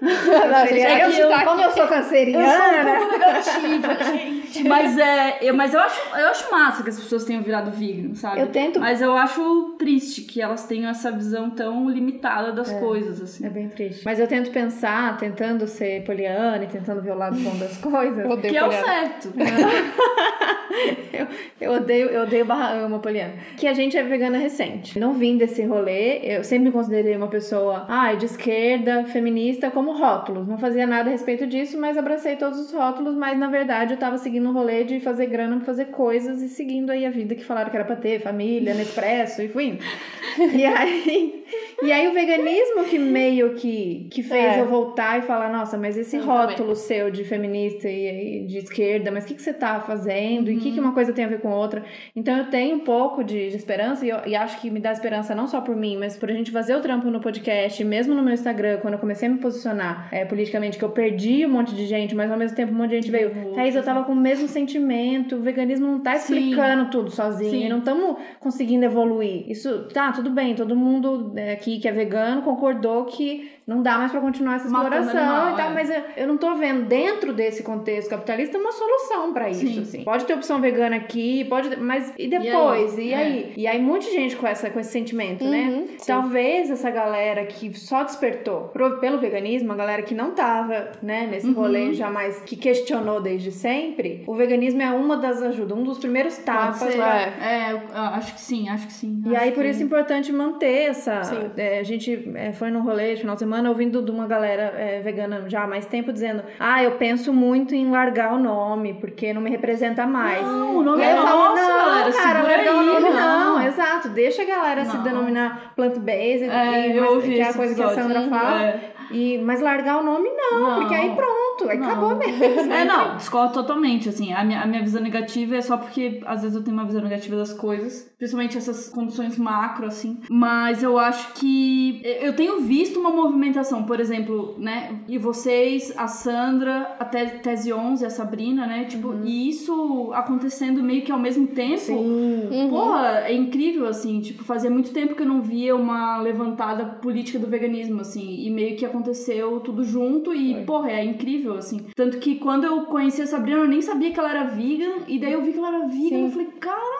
Não, gente, Seria- é eu, que eu- como eu sou canceriana, Eu sou um pouco negativa, gente. Mas é. Eu, mas eu acho, eu acho massa que as pessoas tenham virado vegan, sabe? Eu tento- Mas eu acho triste que elas tenham essa visão tão limitada das coisas, assim. É bem triste. Mas eu tento pensar, tentando ser poliana e tentando ver o lado bom das coisas. Eu odeio Que é o poliana. certo. eu, eu odeio, eu odeio barra ama poliana. Que a gente é vegana recente. Não vim desse rolê. Eu sempre me considerei uma pessoa, ai, de esquerda, feminista, como rótulos. Não fazia nada a respeito disso, mas abracei todos os rótulos. Mas na verdade eu tava seguindo um rolê de fazer grana pra fazer coisas e seguindo aí a vida que falaram que era pra ter, família, Nespresso e fui indo. E aí. E aí o veganismo que meio que, que fez É. eu voltar e falar, nossa, mas esse Eu rótulo seu de feminista e, e de esquerda, mas o que, que você tá fazendo? E o que, que uma coisa tem a ver com outra? Então eu tenho um pouco de, de esperança e, eu- e acho que me dá esperança não só por mim, mas por a gente fazer o trampo no podcast, mesmo no meu Instagram, quando eu comecei a me posicionar é, politicamente, que eu perdi um monte de gente, mas ao mesmo tempo um monte de gente veio. Uhum. Thaís, eu tava com o mesmo sentimento, o veganismo não tá Sim. explicando tudo sozinho, Sim. não estamos conseguindo evoluir. Isso, tá, tudo bem, todo mundo é, aqui que é vegano concordou que não dá mais pra continuar essa exploração animal, e tal, é. mas eu, eu não tô vendo dentro desse contexto capitalista uma solução pra isso, Sim. assim. Pode ter opção vegana aqui, pode, mas e depois? E aí? aí? E aí, muita gente com, essa, com esse sentimento, né? Uhum, sim. Talvez essa galera que só despertou pro- pelo veganismo, a galera que não tava, né, nesse rolê jamais, que questionou desde sempre, o veganismo é uma das ajudas, um dos primeiros Pode tapas ser. pra É, eu acho que sim, acho que sim. e aí, por que- isso é importante manter essa. Sim. é, a gente é, foi num rolê de final de semana ouvindo de uma galera é, vegana já há mais tempo dizendo: Ah, eu penso muito em largar o nome, porque não me representa mais. Não, o nome E é eu falo, nosso, não, galera. cara, largar o nome não. não. exato. Deixa a galera se Não. denominar plant-based, É, que é a coisa que a. Sandra fala. É. E, mas largar o nome não, Não. porque aí pronto, aí Não. acabou mesmo. É, não, discordo totalmente, assim, a minha, a minha visão negativa é só porque às vezes eu tenho uma visão negativa das coisas, principalmente essas condições macro, assim, mas eu acho que eu tenho visto uma movimentação, por exemplo, né, e vocês, a Sandra, a Te- Tese 11, a Sabrina, né, tipo, e isso acontecendo meio que ao mesmo tempo, Uhum. Porra, é incrível, assim, tipo, fazia muito tempo que eu não via uma levantada política do veganismo, assim, e meio que aconteceu tudo junto e, porra, é incrível, assim. Tanto que quando eu conheci a Sabrina, eu nem sabia que ela era vegan, e daí eu vi que ela era vegan, Sim. eu falei, caralho,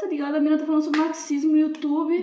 tá ligado? A menina tá falando sobre marxismo no YouTube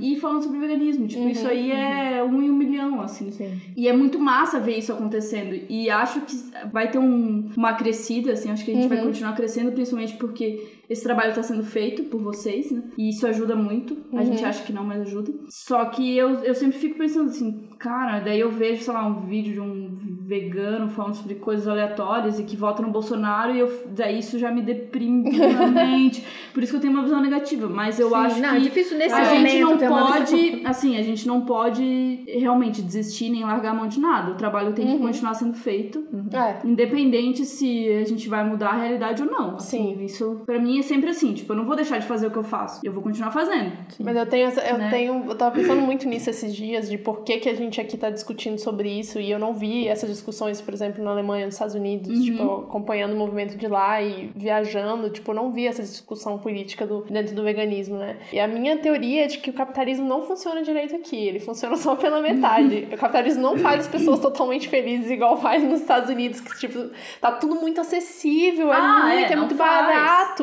e falando sobre veganismo. Tipo, isso aí é um em um milhão, assim. Sim. E é muito massa ver isso acontecendo. E acho que vai ter um- uma crescida, assim. Acho que a gente vai continuar crescendo, principalmente porque esse trabalho está sendo feito por vocês, né? E isso ajuda muito. A gente acha que não, mas ajuda. Só que eu, eu sempre fico pensando assim, cara, daí eu vejo, sei lá, um vídeo de um vegano falando sobre coisas aleatórias e que vota no Bolsonaro e eu, daí isso já me deprime profundamente. Por isso que eu tenho uma visão negativa. Mas eu Sim, acho não, que é difícil nesse a momento gente não pode, assim, a gente não pode realmente desistir nem largar a mão de nada. O trabalho tem que continuar sendo feito, É. independente se a gente vai mudar a realidade ou não. Assim, Sim. Isso pra mim é sempre assim, tipo, eu não vou deixar de fazer o que eu faço. Eu vou continuar fazendo. Mas eu tenho essa, eu Né? tenho, eu tava pensando muito nisso esses dias, de por que, que a gente aqui tá discutindo sobre isso, e eu não vi essas discussões, por exemplo, na Alemanha, nos Estados Unidos, tipo, acompanhando o movimento de lá e viajando, tipo, não vi essa discussão política do, dentro do veganismo, né? E a minha teoria é de que o capitalismo não funciona direito aqui, ele funciona só pela metade. o capitalismo não faz as pessoas totalmente felizes igual faz nos Estados Unidos, que, tipo, tá tudo muito acessível, é Ah, muito, é, é, muito barato.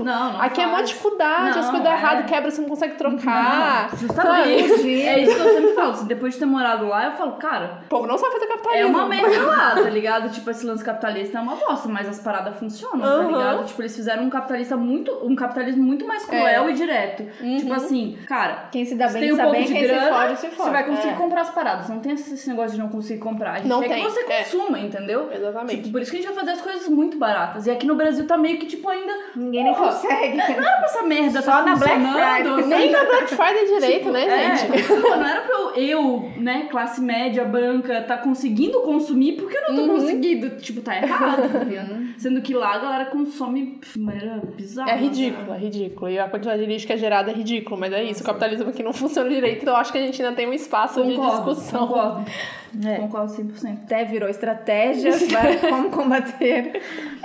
Não, não aqui é uma faz. dificuldade, as Não, coisas dão é. errado, quebra, você não consegue trocar. Justamente. É isso que eu sempre falo. assim, Depois de ter morado lá, eu falo, cara, O povo não sabe fazer capitalismo. É uma merda lá, tá ligado? Tipo, esse lance capitalista é uma bosta, mas as paradas funcionam, tá Aham. ligado? Tipo, eles fizeram um capitalista muito, um capitalismo muito mais cruel e direto. Tipo assim, cara, Quem se dá você bem tem se um dá pouco bem, de quem grana, se fode, se você fode. vai conseguir É. comprar as paradas. Não tem esse negócio de não conseguir comprar. A gente Não quer tem, que você é. consuma, entendeu? Exatamente. Tipo, por isso que a gente vai fazer as coisas muito baratas. E aqui no Brasil tá meio que, tipo, ainda... Ninguém nem Porra, consegue. Não era pra essa merda Só tá na Black Friday. Nem na Black Friday direito, Tipo, né, é, gente? pô, não era pra eu, eu, né, classe média, branca, tá conseguindo consumir, porque eu não tô Uhum. conseguindo. Tipo, tá errado, tá ligado? Sendo que lá a galera consome de maneira bizarra. É ridículo, é ridículo. E a quantidade de lixo que é gerada é ridículo, mas é isso. O capitalismo aqui não funciona direito, então eu acho que a gente ainda tem um espaço Concordo, de discussão. concordo. É. Concordo 100%. Até virou estratégias para como combater.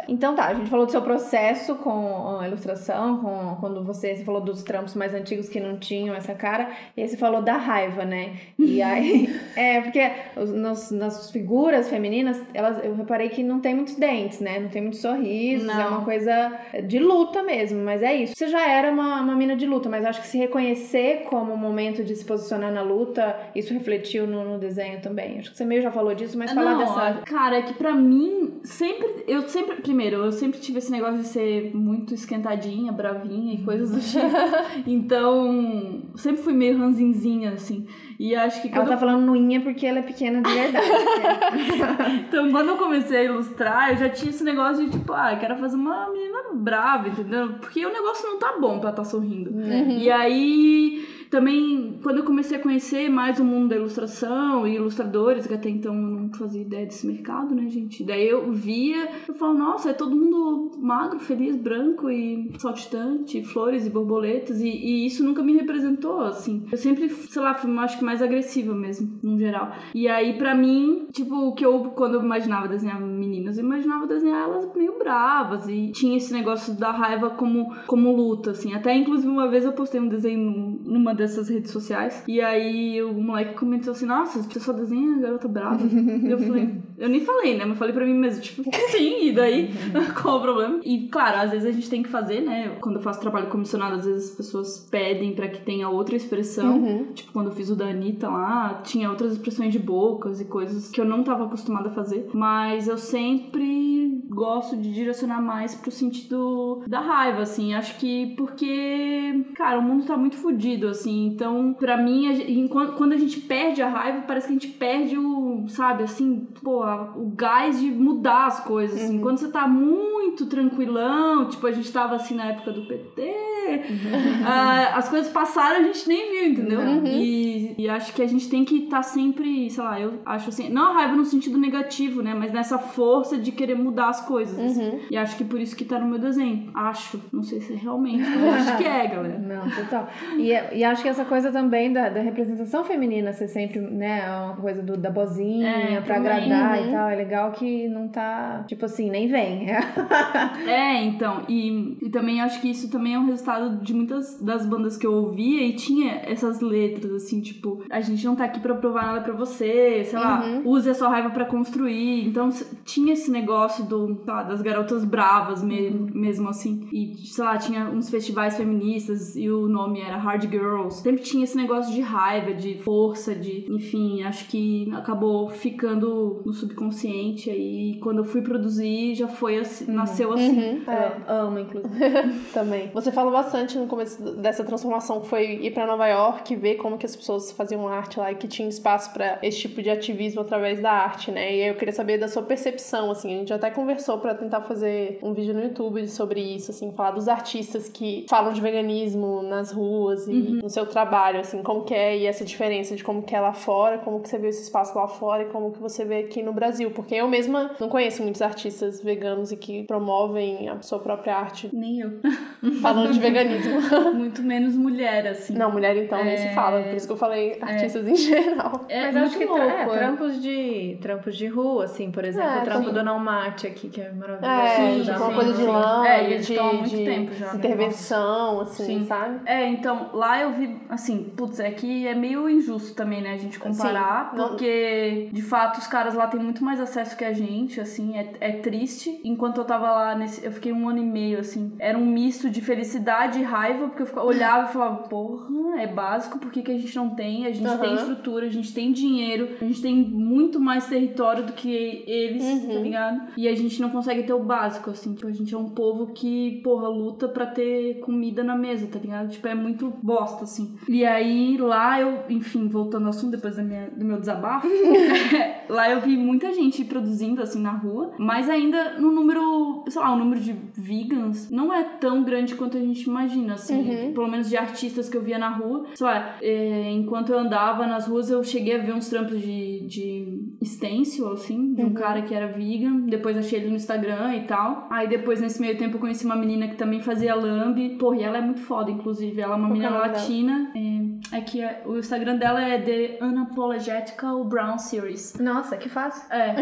Então tá, a gente falou do seu processo com a ilustração, com quando você, você falou dos trampos mais antigos que não tinham essa cara, e aí você falou da raiva, né? E aí, é, porque os- nos- nas figuras femininas, elas, eu reparei que não tem muitos dentes, né? Não tem tem muitos sorrisos, não. é uma coisa de luta mesmo, mas é isso. Você já era uma, uma mina de luta, mas acho que se reconhecer como um momento de se posicionar na luta, isso refletiu no, no desenho também. Acho que você meio já falou disso, mas falar não, dessa. Cara, é que pra mim, sempre. Eu sempre. Primeiro, eu sempre tive esse negócio de ser muito esquentadinha, bravinha e coisas do tipo. então, sempre fui meio ranzinzinha, assim. E acho que. Ela tá falando noinha porque ela é pequena de verdade. então, quando eu comecei a ilustrar, eu já tinha esse negócio de tipo, ah, quero fazer uma menina brava, entendeu? Porque o negócio não tá bom pra estar tá sorrindo. Uhum. E aí também, quando eu comecei a conhecer mais o mundo da ilustração e ilustradores, que até então eu não fazia ideia desse mercado, né, gente? Daí eu via, eu falava, nossa, é todo mundo magro, feliz, branco e saltitante, flores e borboletas, e, e isso nunca me representou, assim. Eu sempre, sei lá, fui, acho que mais agressiva mesmo, no geral. E aí, pra mim, tipo, o que eu, quando eu imaginava desenhar meninas, eu imaginava desenhar elas meio bravas, e tinha esse negócio da raiva como, como luta, assim. Até, inclusive, uma vez eu postei um desenho numa dessas redes sociais. E aí o moleque comentou assim: Nossa, você só desenha garota brava. e eu falei: Eu nem falei, né? Mas falei pra mim mesmo, tipo, sim, e daí? Qual o problema? E claro, às vezes a gente tem que fazer, né? Quando eu faço trabalho comissionado, às vezes as pessoas pedem para que tenha outra expressão. Uhum. Tipo, quando eu fiz o da Anitta lá, tinha outras expressões de bocas e coisas que eu não tava acostumada a fazer. Mas eu sempre gosto de direcionar mais pro sentido da raiva, assim. Acho que porque, cara, o mundo tá muito fodido, assim assim. Então, para mim, quando a gente perde a raiva, parece que a gente perde o, sabe, assim, pô, o gás de mudar as coisas, assim. Uhum. Quando você tá muito tranquilão, tipo, a gente tava assim na época do PT, uhum. uh, as coisas passaram a gente nem viu, entendeu? Uhum. E, e, acho que a gente tem que estar tá sempre, sei lá, eu acho assim, não a raiva no sentido negativo, né, mas nessa força de querer mudar as coisas. Assim. E acho que por isso que tá no meu desenho. Acho, não sei se é realmente, mas acho que é, galera. Não, total. E, e acho que essa coisa também da, da representação feminina ser sempre, né, é uma coisa do, da bozinha é, pra também, agradar uhum. e tal. É legal que não tá, tipo assim, nem vem. é, então. E, e também acho que isso também é um resultado de muitas das bandas que eu ouvia e tinha essas letras, assim, tipo, a gente não tá aqui pra provar nada pra você, sei lá, uhum. use a sua raiva pra construir. Então tinha esse negócio do, lá, das garotas bravas mesmo, uhum. mesmo assim. E, sei lá, tinha uns festivais feministas e o nome era Hard Girls. Sempre tinha esse negócio de raiva, de força, de. Enfim, acho que acabou ficando no subconsciente. Aí quando eu fui produzir, já foi assim, uhum. nasceu assim. Uhum. É, amo, inclusive. Também. Você falou bastante no começo dessa transformação que foi ir para Nova York, ver como que as pessoas faziam arte lá e que tinha espaço para esse tipo de ativismo através da arte, né? E aí eu queria saber da sua percepção, assim. A gente até conversou para tentar fazer um vídeo no YouTube sobre isso, assim, falar dos artistas que falam de veganismo nas ruas e uhum. no seu trabalho, assim, como que é e essa diferença de como que é lá fora, como que você vê esse espaço lá fora e como que você vê aqui no Brasil. Porque eu mesma não conheço muitos artistas veganos e que promovem a sua própria arte. Nem eu. Falando de veganismo. Muito menos mulher, assim. Não, mulher então é... nem se fala. Por isso que eu falei é. artistas é. em geral. É, Mas acho que louco, é, trampos, de, trampos de rua, assim, por exemplo. É, o trampo do Não Mate aqui, que é maravilhoso. É, tipo, uma coisa de lã, é, de, de intervenção, assim, sim. sabe? É, então, lá eu vi, assim, putz, é que é meio injusto também, né, a gente comparar, Sim, porque de fato os caras lá têm muito mais acesso que a gente, assim, é, é triste. Enquanto eu tava lá, nesse, eu fiquei um ano e meio, assim, era um misto de felicidade e raiva, porque eu ficava, olhava e falava, porra, é básico, por que, que a gente não tem? A gente uhum. tem estrutura, a gente tem dinheiro, a gente tem muito mais território do que eles, tá uhum. tá ligado? E a gente não consegue ter o básico, assim, tipo, a gente é um povo que, porra, luta pra ter comida na mesa, tá ligado? Tipo, é muito bosta, assim. E aí lá eu, enfim, voltando ao assunto depois da minha, do meu desabafo, lá eu vi muita gente produzindo assim na rua, mas ainda no número, sei lá, o número de vegans não é tão grande quanto a gente imagina, assim, uhum. pelo menos de artistas que eu via na rua. Sei lá, é, enquanto eu andava nas ruas, eu cheguei a ver uns trampos de, de stencil, assim, de um uhum. cara que era vegan, depois achei ele no Instagram e tal. Aí depois, nesse meio tempo, eu conheci uma menina que também fazia lambe. Porra, e ela é muito foda, inclusive. Ela é uma menina latina. É, é que é, o Instagram dela é The Unapologetical Brown Series. Nossa, que fácil. É.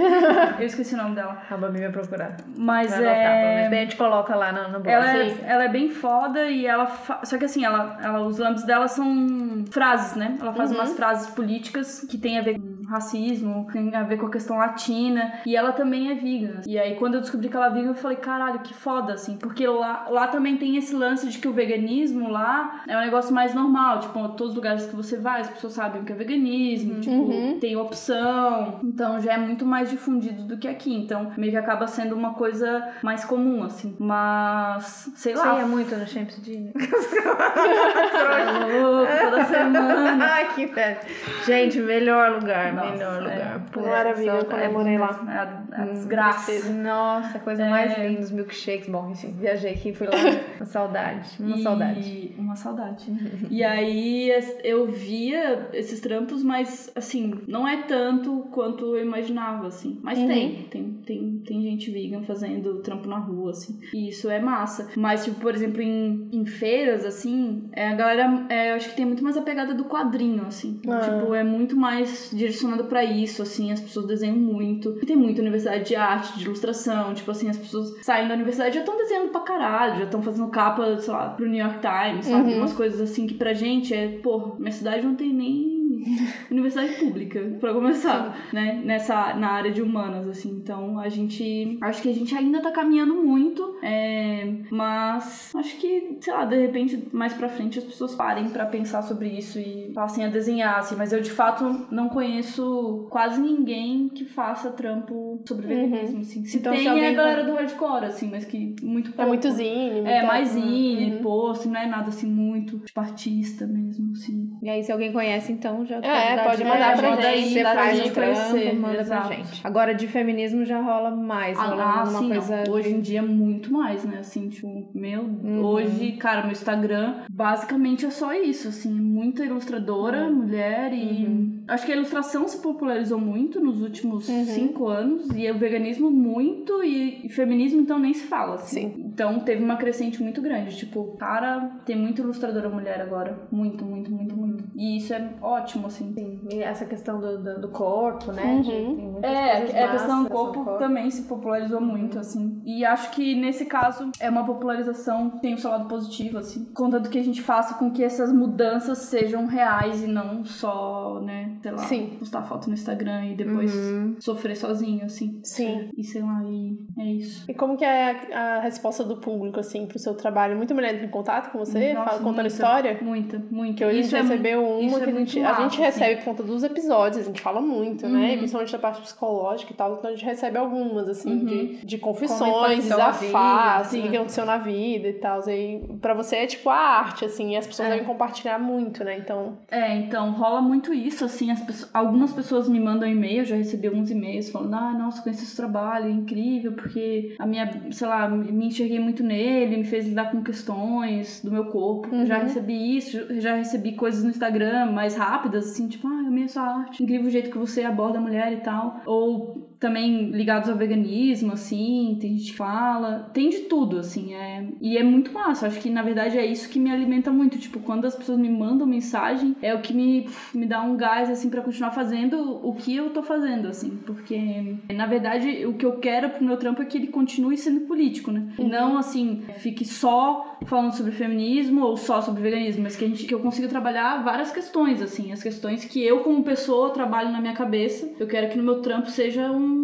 eu esqueci o nome dela. A Babi vai procurar. Mas vai é. Mas a gente coloca lá no, no. Ela, é, ela é bem foda e ela. Fa... Só que assim, ela, ela, os lambs dela são frases, né? Ela faz uhum. umas frases políticas que tem a ver com racismo, tem a ver com a questão latina. E ela também é vegan. E aí, quando eu descobri que ela é vegan, eu falei, caralho, que foda, assim. Porque lá, lá também tem esse lance de que o veganismo lá é um negócio mais normal. Tipo, todos os lugares que você vai, as pessoas sabem o que é veganismo. Uhum. Tipo, tem opção. Então, já é muito mais difundido do que aqui. Então, meio que acaba sendo uma coisa mais comum, assim. Mas, sei lá. Você ia muito no Champs de... toda semana. Ai, que fé. Gente, melhor lugar, melhor lugar. É, maravilha, quando eu morei lá. A, a desgraça. Nossa, coisa é. mais linda, os milkshakes. Bom, enfim, viajei aqui, fui lá. Uma saudade, uma e... saudade. Uma saudade. e aí eu via esses trampos, mas assim, não é tanto quanto eu imaginava, assim. Mas uhum. tem, tem, tem, tem gente vegan fazendo trampo na rua, assim. E isso é massa. Mas, tipo, por exemplo, em, em feiras, assim, é, a galera, é, eu acho que tem muito mais a pegada do quadrinho, assim. Ah. Tipo, é muito mais direcionado para isso, assim, as pessoas desenham muito. E tem muita universidade de arte, de ilustração, tipo assim, as pessoas saem da universidade já estão desenhando pra caralho, já estão fazendo capa, sei lá, pro New York Times, sabe? Uhum. Umas coisas assim que pra gente é, pô, minha cidade não tem nem universidade pública, para começar, né? Nessa, na área de humanas, assim. Então, a gente... Acho que a gente ainda tá caminhando muito, é, mas acho que, sei lá, de repente, mais pra frente, as pessoas parem para pensar sobre isso e passem a desenhar, assim. Mas eu, de fato, não conheço quase ninguém que faça trampo sobre uhum. veganismo, assim. Se então, tem, se é a galera do hardcore, assim, mas que muito pouco. É muito zine. É, mais zine, uhum. post, não é nada, assim, muito, tipo, artista mesmo, assim. E aí, se alguém conhece, então, já é, pode mandar pra gente. Você faz um trampo, manda Exato. pra gente. Agora, de feminismo já rola mais. Rola ah, uma sim, coisa... Não. Hoje em dia, muito mais, né? Assim, tipo, meu... Uhum. Hoje, cara, meu Instagram, basicamente é só isso, assim. Muita ilustradora, uhum. mulher e... Uhum. Acho que a ilustração se popularizou muito nos últimos uhum. cinco anos. E o veganismo muito. E, e feminismo, então, nem se fala, assim. Sim. Então, teve uma crescente muito grande. Tipo, cara, tem muita ilustradora mulher agora. Muito, muito, muito, muito. E isso é ótimo, assim. Sim, e essa questão do, do, do corpo, né? Uhum. é, a questão do corpo, corpo, também se popularizou muito, assim. E acho que nesse caso é uma popularização que tem o seu lado positivo, assim. Contanto que a gente faça com que essas mudanças sejam reais e não só, né, sei lá, Sim. postar foto no Instagram e depois uhum. sofrer sozinho, assim. Sim. E sei lá, e é isso. E como que é a, a resposta do público, assim, pro seu trabalho? Muita mulher entra em contato com você, Nossa, fala, contando muita, história? Muita, muita. Que hoje isso a gente é, recebeu uma que é a gente, a gente recebe por conta dos episódios, a gente fala muito, né? uhum. né? Principalmente da parte psicológica e tal, então a gente recebe algumas, assim, uhum. de, de confissões, desafar, assim, o que aconteceu na vida e tal. E pra você é tipo a arte, assim, e as pessoas é. devem compartilhar muito, né? Então. É, então rola muito isso, assim, as pessoas, algumas pessoas me mandam e-mail, já recebi alguns e-mails falando, ah, nossa, conheci esse trabalho, é incrível, porque a minha, sei lá, me enxerguei muito nele, me fez lidar com questões do meu corpo. Uhum. Já recebi isso, já recebi coisas no Instagram mais rápidas, assim, tipo, ah, eu amei essa arte, incrível o jeito que você aborda a mulher e tal. Ou também ligados ao veganismo, assim, tem gente que fala, tem de tudo, assim, é... e é muito massa, acho que na verdade é isso que me alimenta muito, tipo, quando as pessoas me mandam mensagem, é o que me, me dá um gás, assim, para continuar fazendo o que eu tô fazendo, assim, porque na verdade o que eu quero pro meu trampo é que ele continue sendo político, né, e não, assim, fique só falando sobre feminismo ou só sobre veganismo, mas que, a gente, que eu consiga trabalhar várias questões, assim, as questões que eu como pessoa trabalho na minha cabeça, eu quero que no meu trampo seja um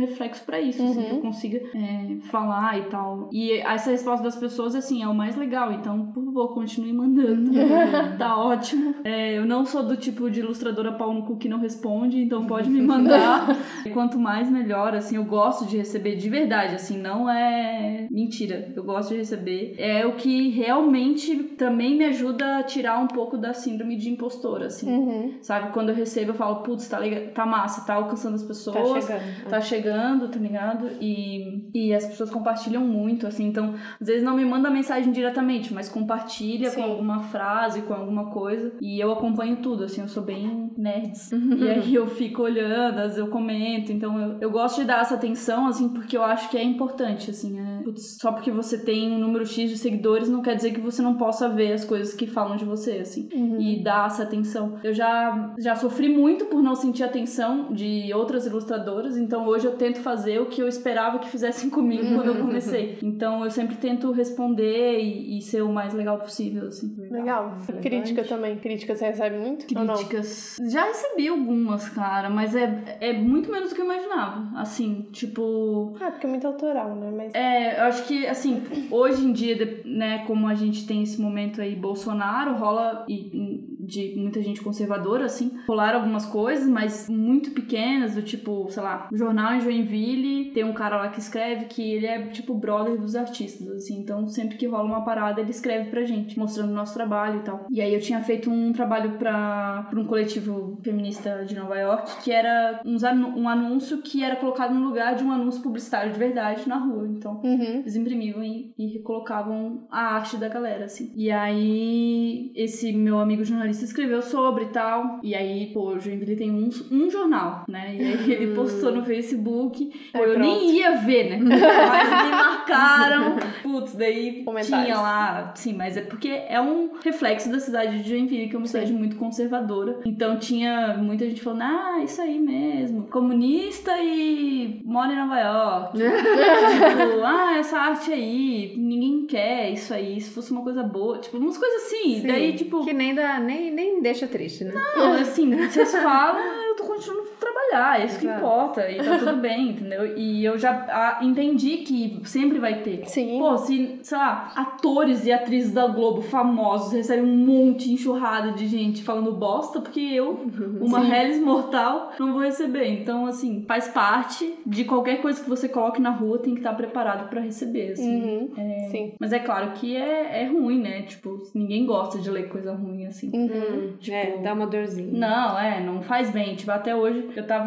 reflexo para isso, uhum. assim, que eu uhum. consiga é, falar e tal. E essa resposta das pessoas, assim, é o mais legal. Então, por favor, continue mandando. tá ótimo. É, eu não sou do tipo de ilustradora pau no cu que não responde, então pode me mandar. Quanto mais, melhor. Assim, eu gosto de receber de verdade, assim, não é mentira. Eu gosto de receber. É o que realmente também me ajuda a tirar um pouco da síndrome de impostora, assim. Uhum. Sabe? Quando eu recebo, eu falo, putz, tá, legal, tá massa, tá alcançando as pessoas. Tá chegando. Tá chegando chegando, tá ligado? E, e as pessoas compartilham muito, assim. Então, às vezes não me manda mensagem diretamente, mas compartilha Sim. com alguma frase, com alguma coisa. E eu acompanho tudo, assim. Eu sou bem nerds. Uhum. E aí eu fico olhando, às vezes eu comento. Então, eu, eu gosto de dar essa atenção, assim, porque eu acho que é importante, assim. É, putz, só porque você tem um número X de seguidores não quer dizer que você não possa ver as coisas que falam de você, assim. Uhum. E dar essa atenção. Eu já, já sofri muito por não sentir atenção de outras ilustradoras. Então, hoje eu eu tento fazer o que eu esperava que fizessem comigo quando eu comecei. Então eu sempre tento responder e, e ser o mais legal possível, assim. Legal. Crítica também. Crítica você recebe muito? ou não? Críticas. Já recebi algumas, cara, mas é, é muito menos do que eu imaginava. Assim, tipo. Ah, porque é muito autoral, né? Mas. É, eu acho que, assim, hoje em dia, né, como a gente tem esse momento aí, Bolsonaro, rola e, de muita gente conservadora, assim, rolaram algumas coisas, mas muito pequenas, do tipo, sei lá, jornal em Joinville, tem um cara lá que escreve que ele é, tipo, brother dos artistas, assim, então sempre que rola uma parada, ele escreve pra gente, mostrando o nosso trabalho e tal. E aí eu tinha feito um trabalho pra, pra um coletivo feminista de Nova York, que era uns anu- um anúncio que era colocado no lugar de um anúncio publicitário de verdade na rua, então Uhum. eles imprimiam e, e recolocavam a arte da galera, assim. E aí, esse meu amigo jornalista escreveu sobre e tal. E aí, pô, o Joinville tem um, um jornal, né? E aí ele postou no Facebook. Pô, Aí eu nem pronto. ia ver, né? Mas me marcaram. Putz, daí tinha lá. Sim, mas é porque é um reflexo da cidade de Joinville, que é uma cidade muito conservadora. Então tinha muita gente falando, ah, isso aí mesmo. Comunista e mora em Nova York. tipo, ah, essa arte aí, ninguém quer isso aí, se fosse uma coisa boa. Tipo, umas coisas assim. Sim, Daí, tipo, Que nem, dá, nem, nem deixa triste, né? não, assim, vocês falam, eu tô continuando a trabalhar, é isso que Exato. importa. E tá tudo bem, entendeu? E eu já entendi que sempre vai ter. Sim. Pô, se, sei lá, atores e atrizes da Globo famosos recebem um monte de enxurrada de gente falando bosta, porque eu, uma Sim. Hellis mortal, não vou receber. Então, assim, faz parte de qualquer coisa que você coloque na rua, tem que estar preparado pra receber, assim. Uhum. Sim. Mas é claro que é, é ruim, né? Tipo, ninguém gosta de ler coisa ruim, assim. Uhum. Tipo, é, dá uma dorzinha. Não, é, não faz bem. Tipo, até hoje eu tava.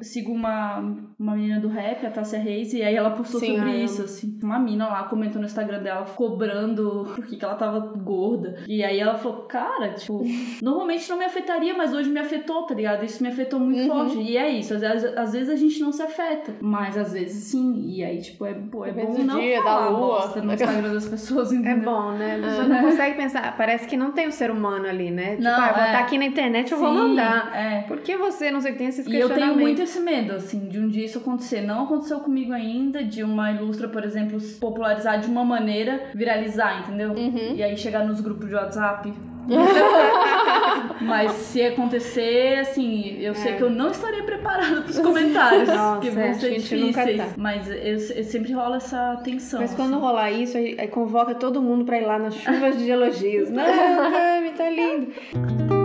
Sigo uma, uma menina do rap, a Tássia Reis, e aí ela postou Sim, sobre ah, isso, assim. Uma mina lá comentou no Instagram dela, cobrando porque que ela tava gorda. E aí ela falou, cara, tipo, normalmente não me afetaria, mas hoje me afetou, tá ligado? Isso me afetou muito Uhum. forte. E é isso, às vezes, às vezes a gente não se afeta, mas às vezes sim. E aí, tipo, é, pô, é bom não dia, da falar lua. bosta no Instagram das pessoas, É entendeu? bom, né? Você não consegue pensar. Parece que não tem o ser humano ali, né? Tipo, Não, ah, eu vou é. estar aqui na internet, eu vou Sim, mandar. É. Por que você não sei, tem esses E eu tenho muito esse medo, assim, de um dia isso acontecer. Não aconteceu comigo ainda, de uma ilustra, por exemplo, se popularizar de uma maneira, viralizar, entendeu? Uhum. E aí chegar nos grupos de WhatsApp. Mas se acontecer, assim, eu sei que eu não estaria preparada pros comentários, É. Nossa, que é, vão ser difíceis. tá. Mas eu, eu sempre rola essa tensão. Mas quando assim. rolar isso, aí, aí convoca todo mundo pra ir lá nas chuvas de elogios. Não, Cami, tá lindo.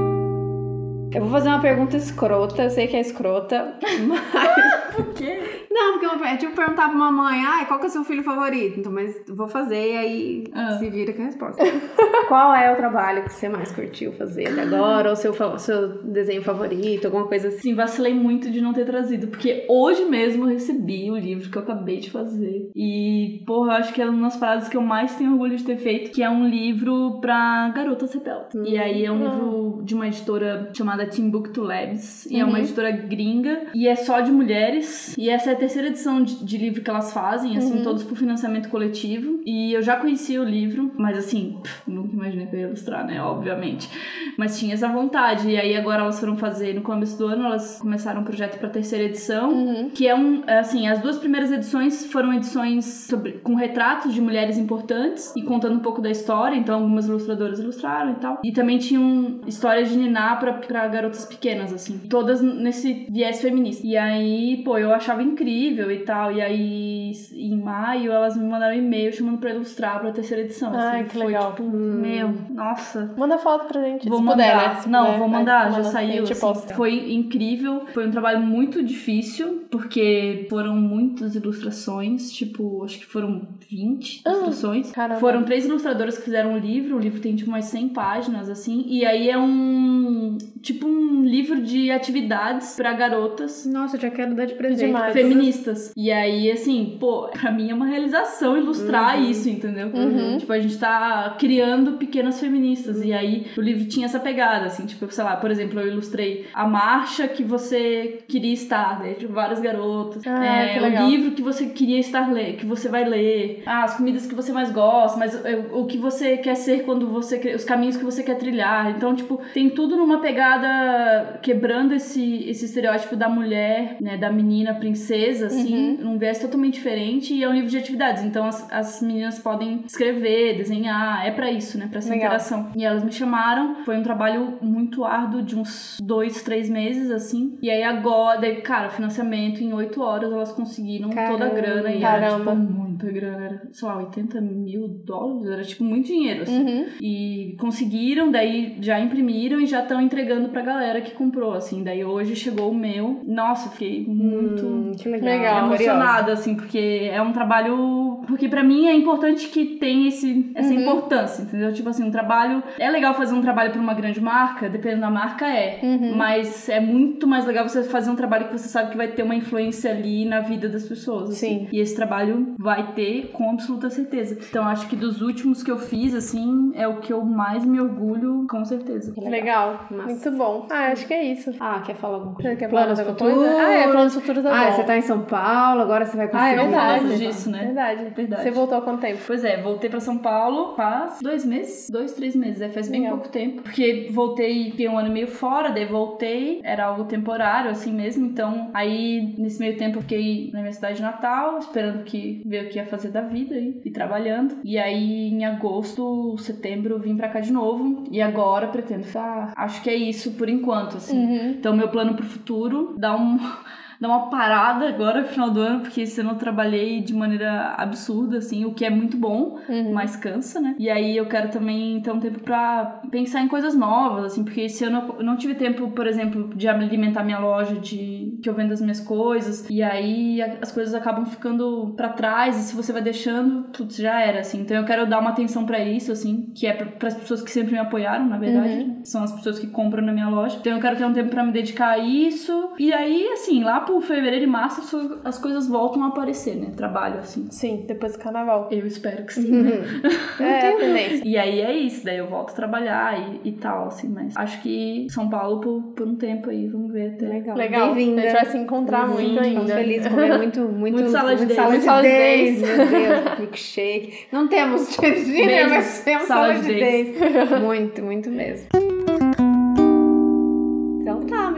Eu vou fazer uma pergunta escrota, eu sei que é escrota, mas. Por quê? Não, porque eu- é tipo perguntar pra uma mãe, ai, qual que é o seu filho favorito? Então, mas vou fazer e aí Ah. se vira com a resposta. qual é o trabalho que você mais curtiu fazer até agora? Ou seu, seu desenho favorito, alguma coisa assim? Sim, vacilei muito de não ter trazido, porque hoje mesmo eu recebi o livro que eu acabei de fazer. E, porra, eu acho que é uma das paradas que eu mais tenho orgulho de ter feito, que é um livro pra garotas rebeldes. E aí é um livro de uma editora chamada Timbuktu Labs, e é uma editora gringa, e é só de mulheres, e essa é a terceira edição de, de livro que elas fazem, assim, todos por financiamento coletivo. E eu já conhecia o livro, mas assim, pff, nunca imaginei que eu ia ilustrar, né? Obviamente. Mas tinha essa vontade. E aí agora elas foram fazer, no começo do ano, elas começaram um projeto pra terceira edição. Uhum. Que é um, é assim, as duas primeiras edições foram edições sobre, com retratos de mulheres importantes e contando um pouco da história, então algumas ilustradoras ilustraram e tal. E também tinham histórias de Niná pra, pra garotas pequenas, assim, todas nesse viés feminista. E aí, pô, eu achava incrível e tal. E aí, em maio, elas me mandaram um e-mail chamando pra ilustrar pra terceira edição. Ai, assim, que foi, legal. Tipo, meu, nossa. Manda foto pra gente, Vou se mandar. puder, né? Se Não, puder, vou vai, mandar, já manda, a saiu. assim. Foi incrível. Foi um trabalho muito difícil, porque foram muitas ilustrações, tipo, acho que foram 20 Ah, ilustrações. caramba. Foram três ilustradoras que fizeram o livro. O livro tem tipo umas 100 páginas, assim. E aí é um. Tipo um livro de atividades pra garotas Nossa, eu já quero dar de presente. Demais. pra feministas. E aí, assim, pô, pra mim é uma realização ilustrar isso, entendeu? Uhum. Tipo, a gente tá criando pequenas feministas. E aí, o livro tinha essa pegada, assim, tipo, sei lá, por exemplo, eu ilustrei a marcha que você queria estar, né? De várias garotas. Ah, é, o livro que você queria estar ler, que você vai ler. Ah, as comidas que você mais gosta, mas é, o que você quer ser quando você. quer- Os caminhos que você quer trilhar. Então, tipo, tem tudo numa pegada quebrando esse, esse estereótipo da mulher, né? Da menina princesa assim, um viés totalmente diferente e é um livro de atividades. Então as, as meninas podem escrever, desenhar, é pra isso, né? Pra essa Legal. interação. E elas me chamaram, foi um trabalho muito árduo de uns dois, três meses, assim. E aí agora, daí, cara, financiamento em oito horas elas conseguiram toda a grana e era Caramba. tipo muita grana, era, sei lá, 80 mil dólares, era tipo muito dinheiro, assim. Uhum. E conseguiram, daí já imprimiram e já estão entregando pra galera que comprou, assim. Daí hoje chegou o meu. Nossa, fiquei muito Hum, que. Legal. emocionada, assim, porque é um trabalho. Porque pra mim é importante que tenha esse, essa Uhum. importância, entendeu? Tipo assim, um trabalho. É legal fazer um trabalho pra uma grande marca, dependendo da marca, é. Uhum. Mas é muito mais legal você fazer um trabalho que você sabe que vai ter uma influência ali na vida das pessoas. assim. Sim. E esse trabalho vai ter com absoluta certeza. Então acho que dos últimos que eu fiz, assim, é o que eu mais me orgulho, com certeza. Legal. Massa. Muito bom. Ah, acho que é isso. Ah, quer falar alguma coisa? Quer falar Planos futuros? Ah, é, planos futuros é Ah, bom. você tá em São Paulo, agora você vai Ah, conseguir. é verdade. verdade disso, né? Verdade. Verdade. Você voltou há quanto tempo? Pois é, voltei pra São Paulo faz dois meses, dois, três meses, é, faz bem Legal. pouco tempo. Porque voltei, fiquei um ano e meio fora, daí voltei, era algo temporário, assim mesmo. Então, aí nesse meio tempo eu fiquei na minha cidade natal, esperando que ver o que ia fazer da vida e, e trabalhando. E aí em agosto, setembro, eu vim pra cá de novo. E agora pretendo, ah, acho que é isso por enquanto, assim. Uhum. Então, meu plano pro futuro dá um. Dá uma parada agora no final do ano, porque esse ano eu trabalhei de maneira absurda, assim, o que é muito bom, Uhum. mas cansa, né? E aí eu quero também ter um tempo pra pensar em coisas novas, assim, porque esse ano eu não tive tempo, por exemplo, de alimentar minha loja, de que eu vendo as minhas coisas, e aí as coisas acabam ficando pra trás, e se você vai deixando, tudo já era, assim. Então eu quero dar uma atenção pra isso, assim, que é para as pessoas que sempre me apoiaram, na verdade, Uhum. né? são as pessoas que compram na minha loja. Então eu quero ter um tempo pra me dedicar a isso. E aí, assim, lá por fevereiro e março as- as coisas voltam a aparecer, né? Trabalho, assim. Sim, depois do carnaval. Eu espero que sim. né? É, a tendência. E aí é isso, daí eu volto a trabalhar e, e tal, assim, mas acho que São Paulo por, por um tempo aí, vamos ver até. Legal. Legal. A Bem-vinda. gente vai se encontrar muito ainda. Estamos felizes de comer muito, muito, Muito days. salad Muito salad days, days. Meu Deus, milkshake. Não temos dinner, Beijos, mas temos salad salad days. days. Muito, muito mesmo.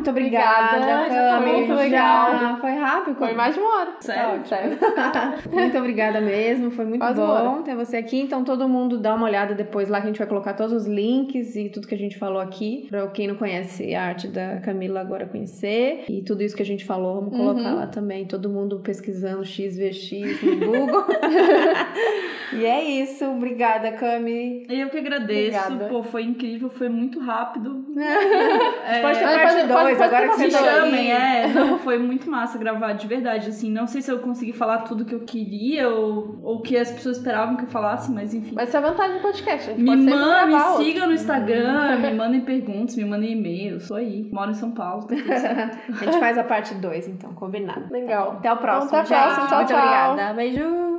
Tá, muito obrigada. Tá Cami. muito legal. Foi rápido. Foi mais de uma hora. Sério? Sério. Muito obrigada mesmo, foi muito Quase bom ter você aqui. Então todo mundo dá uma olhada depois lá que a gente vai colocar todos os links e tudo que a gente falou aqui, para quem não conhece a arte da Camila agora conhecer. E tudo isso que a gente falou, vamos colocar Uhum. lá também, todo mundo pesquisando XVX no Google. e é isso, obrigada, Cami. Eu que agradeço, Obrigada. pô, foi incrível, foi muito rápido. É, Pode ter Pode- parte pode- 2, pode- agora pode que Me tá chamem, é. Não, foi muito massa gravar, de verdade, assim. Não sei se eu consegui falar tudo que eu queria ou o que as pessoas esperavam que eu falasse, mas enfim. Vai ser a vantagem do podcast. A gente Me, pode sempre man, me outro. sigam no Instagram, me mandem perguntas, me mandem e-mails. Sou aí. Moro em São Paulo. tá. A gente faz a parte 2, então, combinado. Legal. Até o próximo. Então, até a próxima. Tchau, Muito tchau. obrigada. Beijo.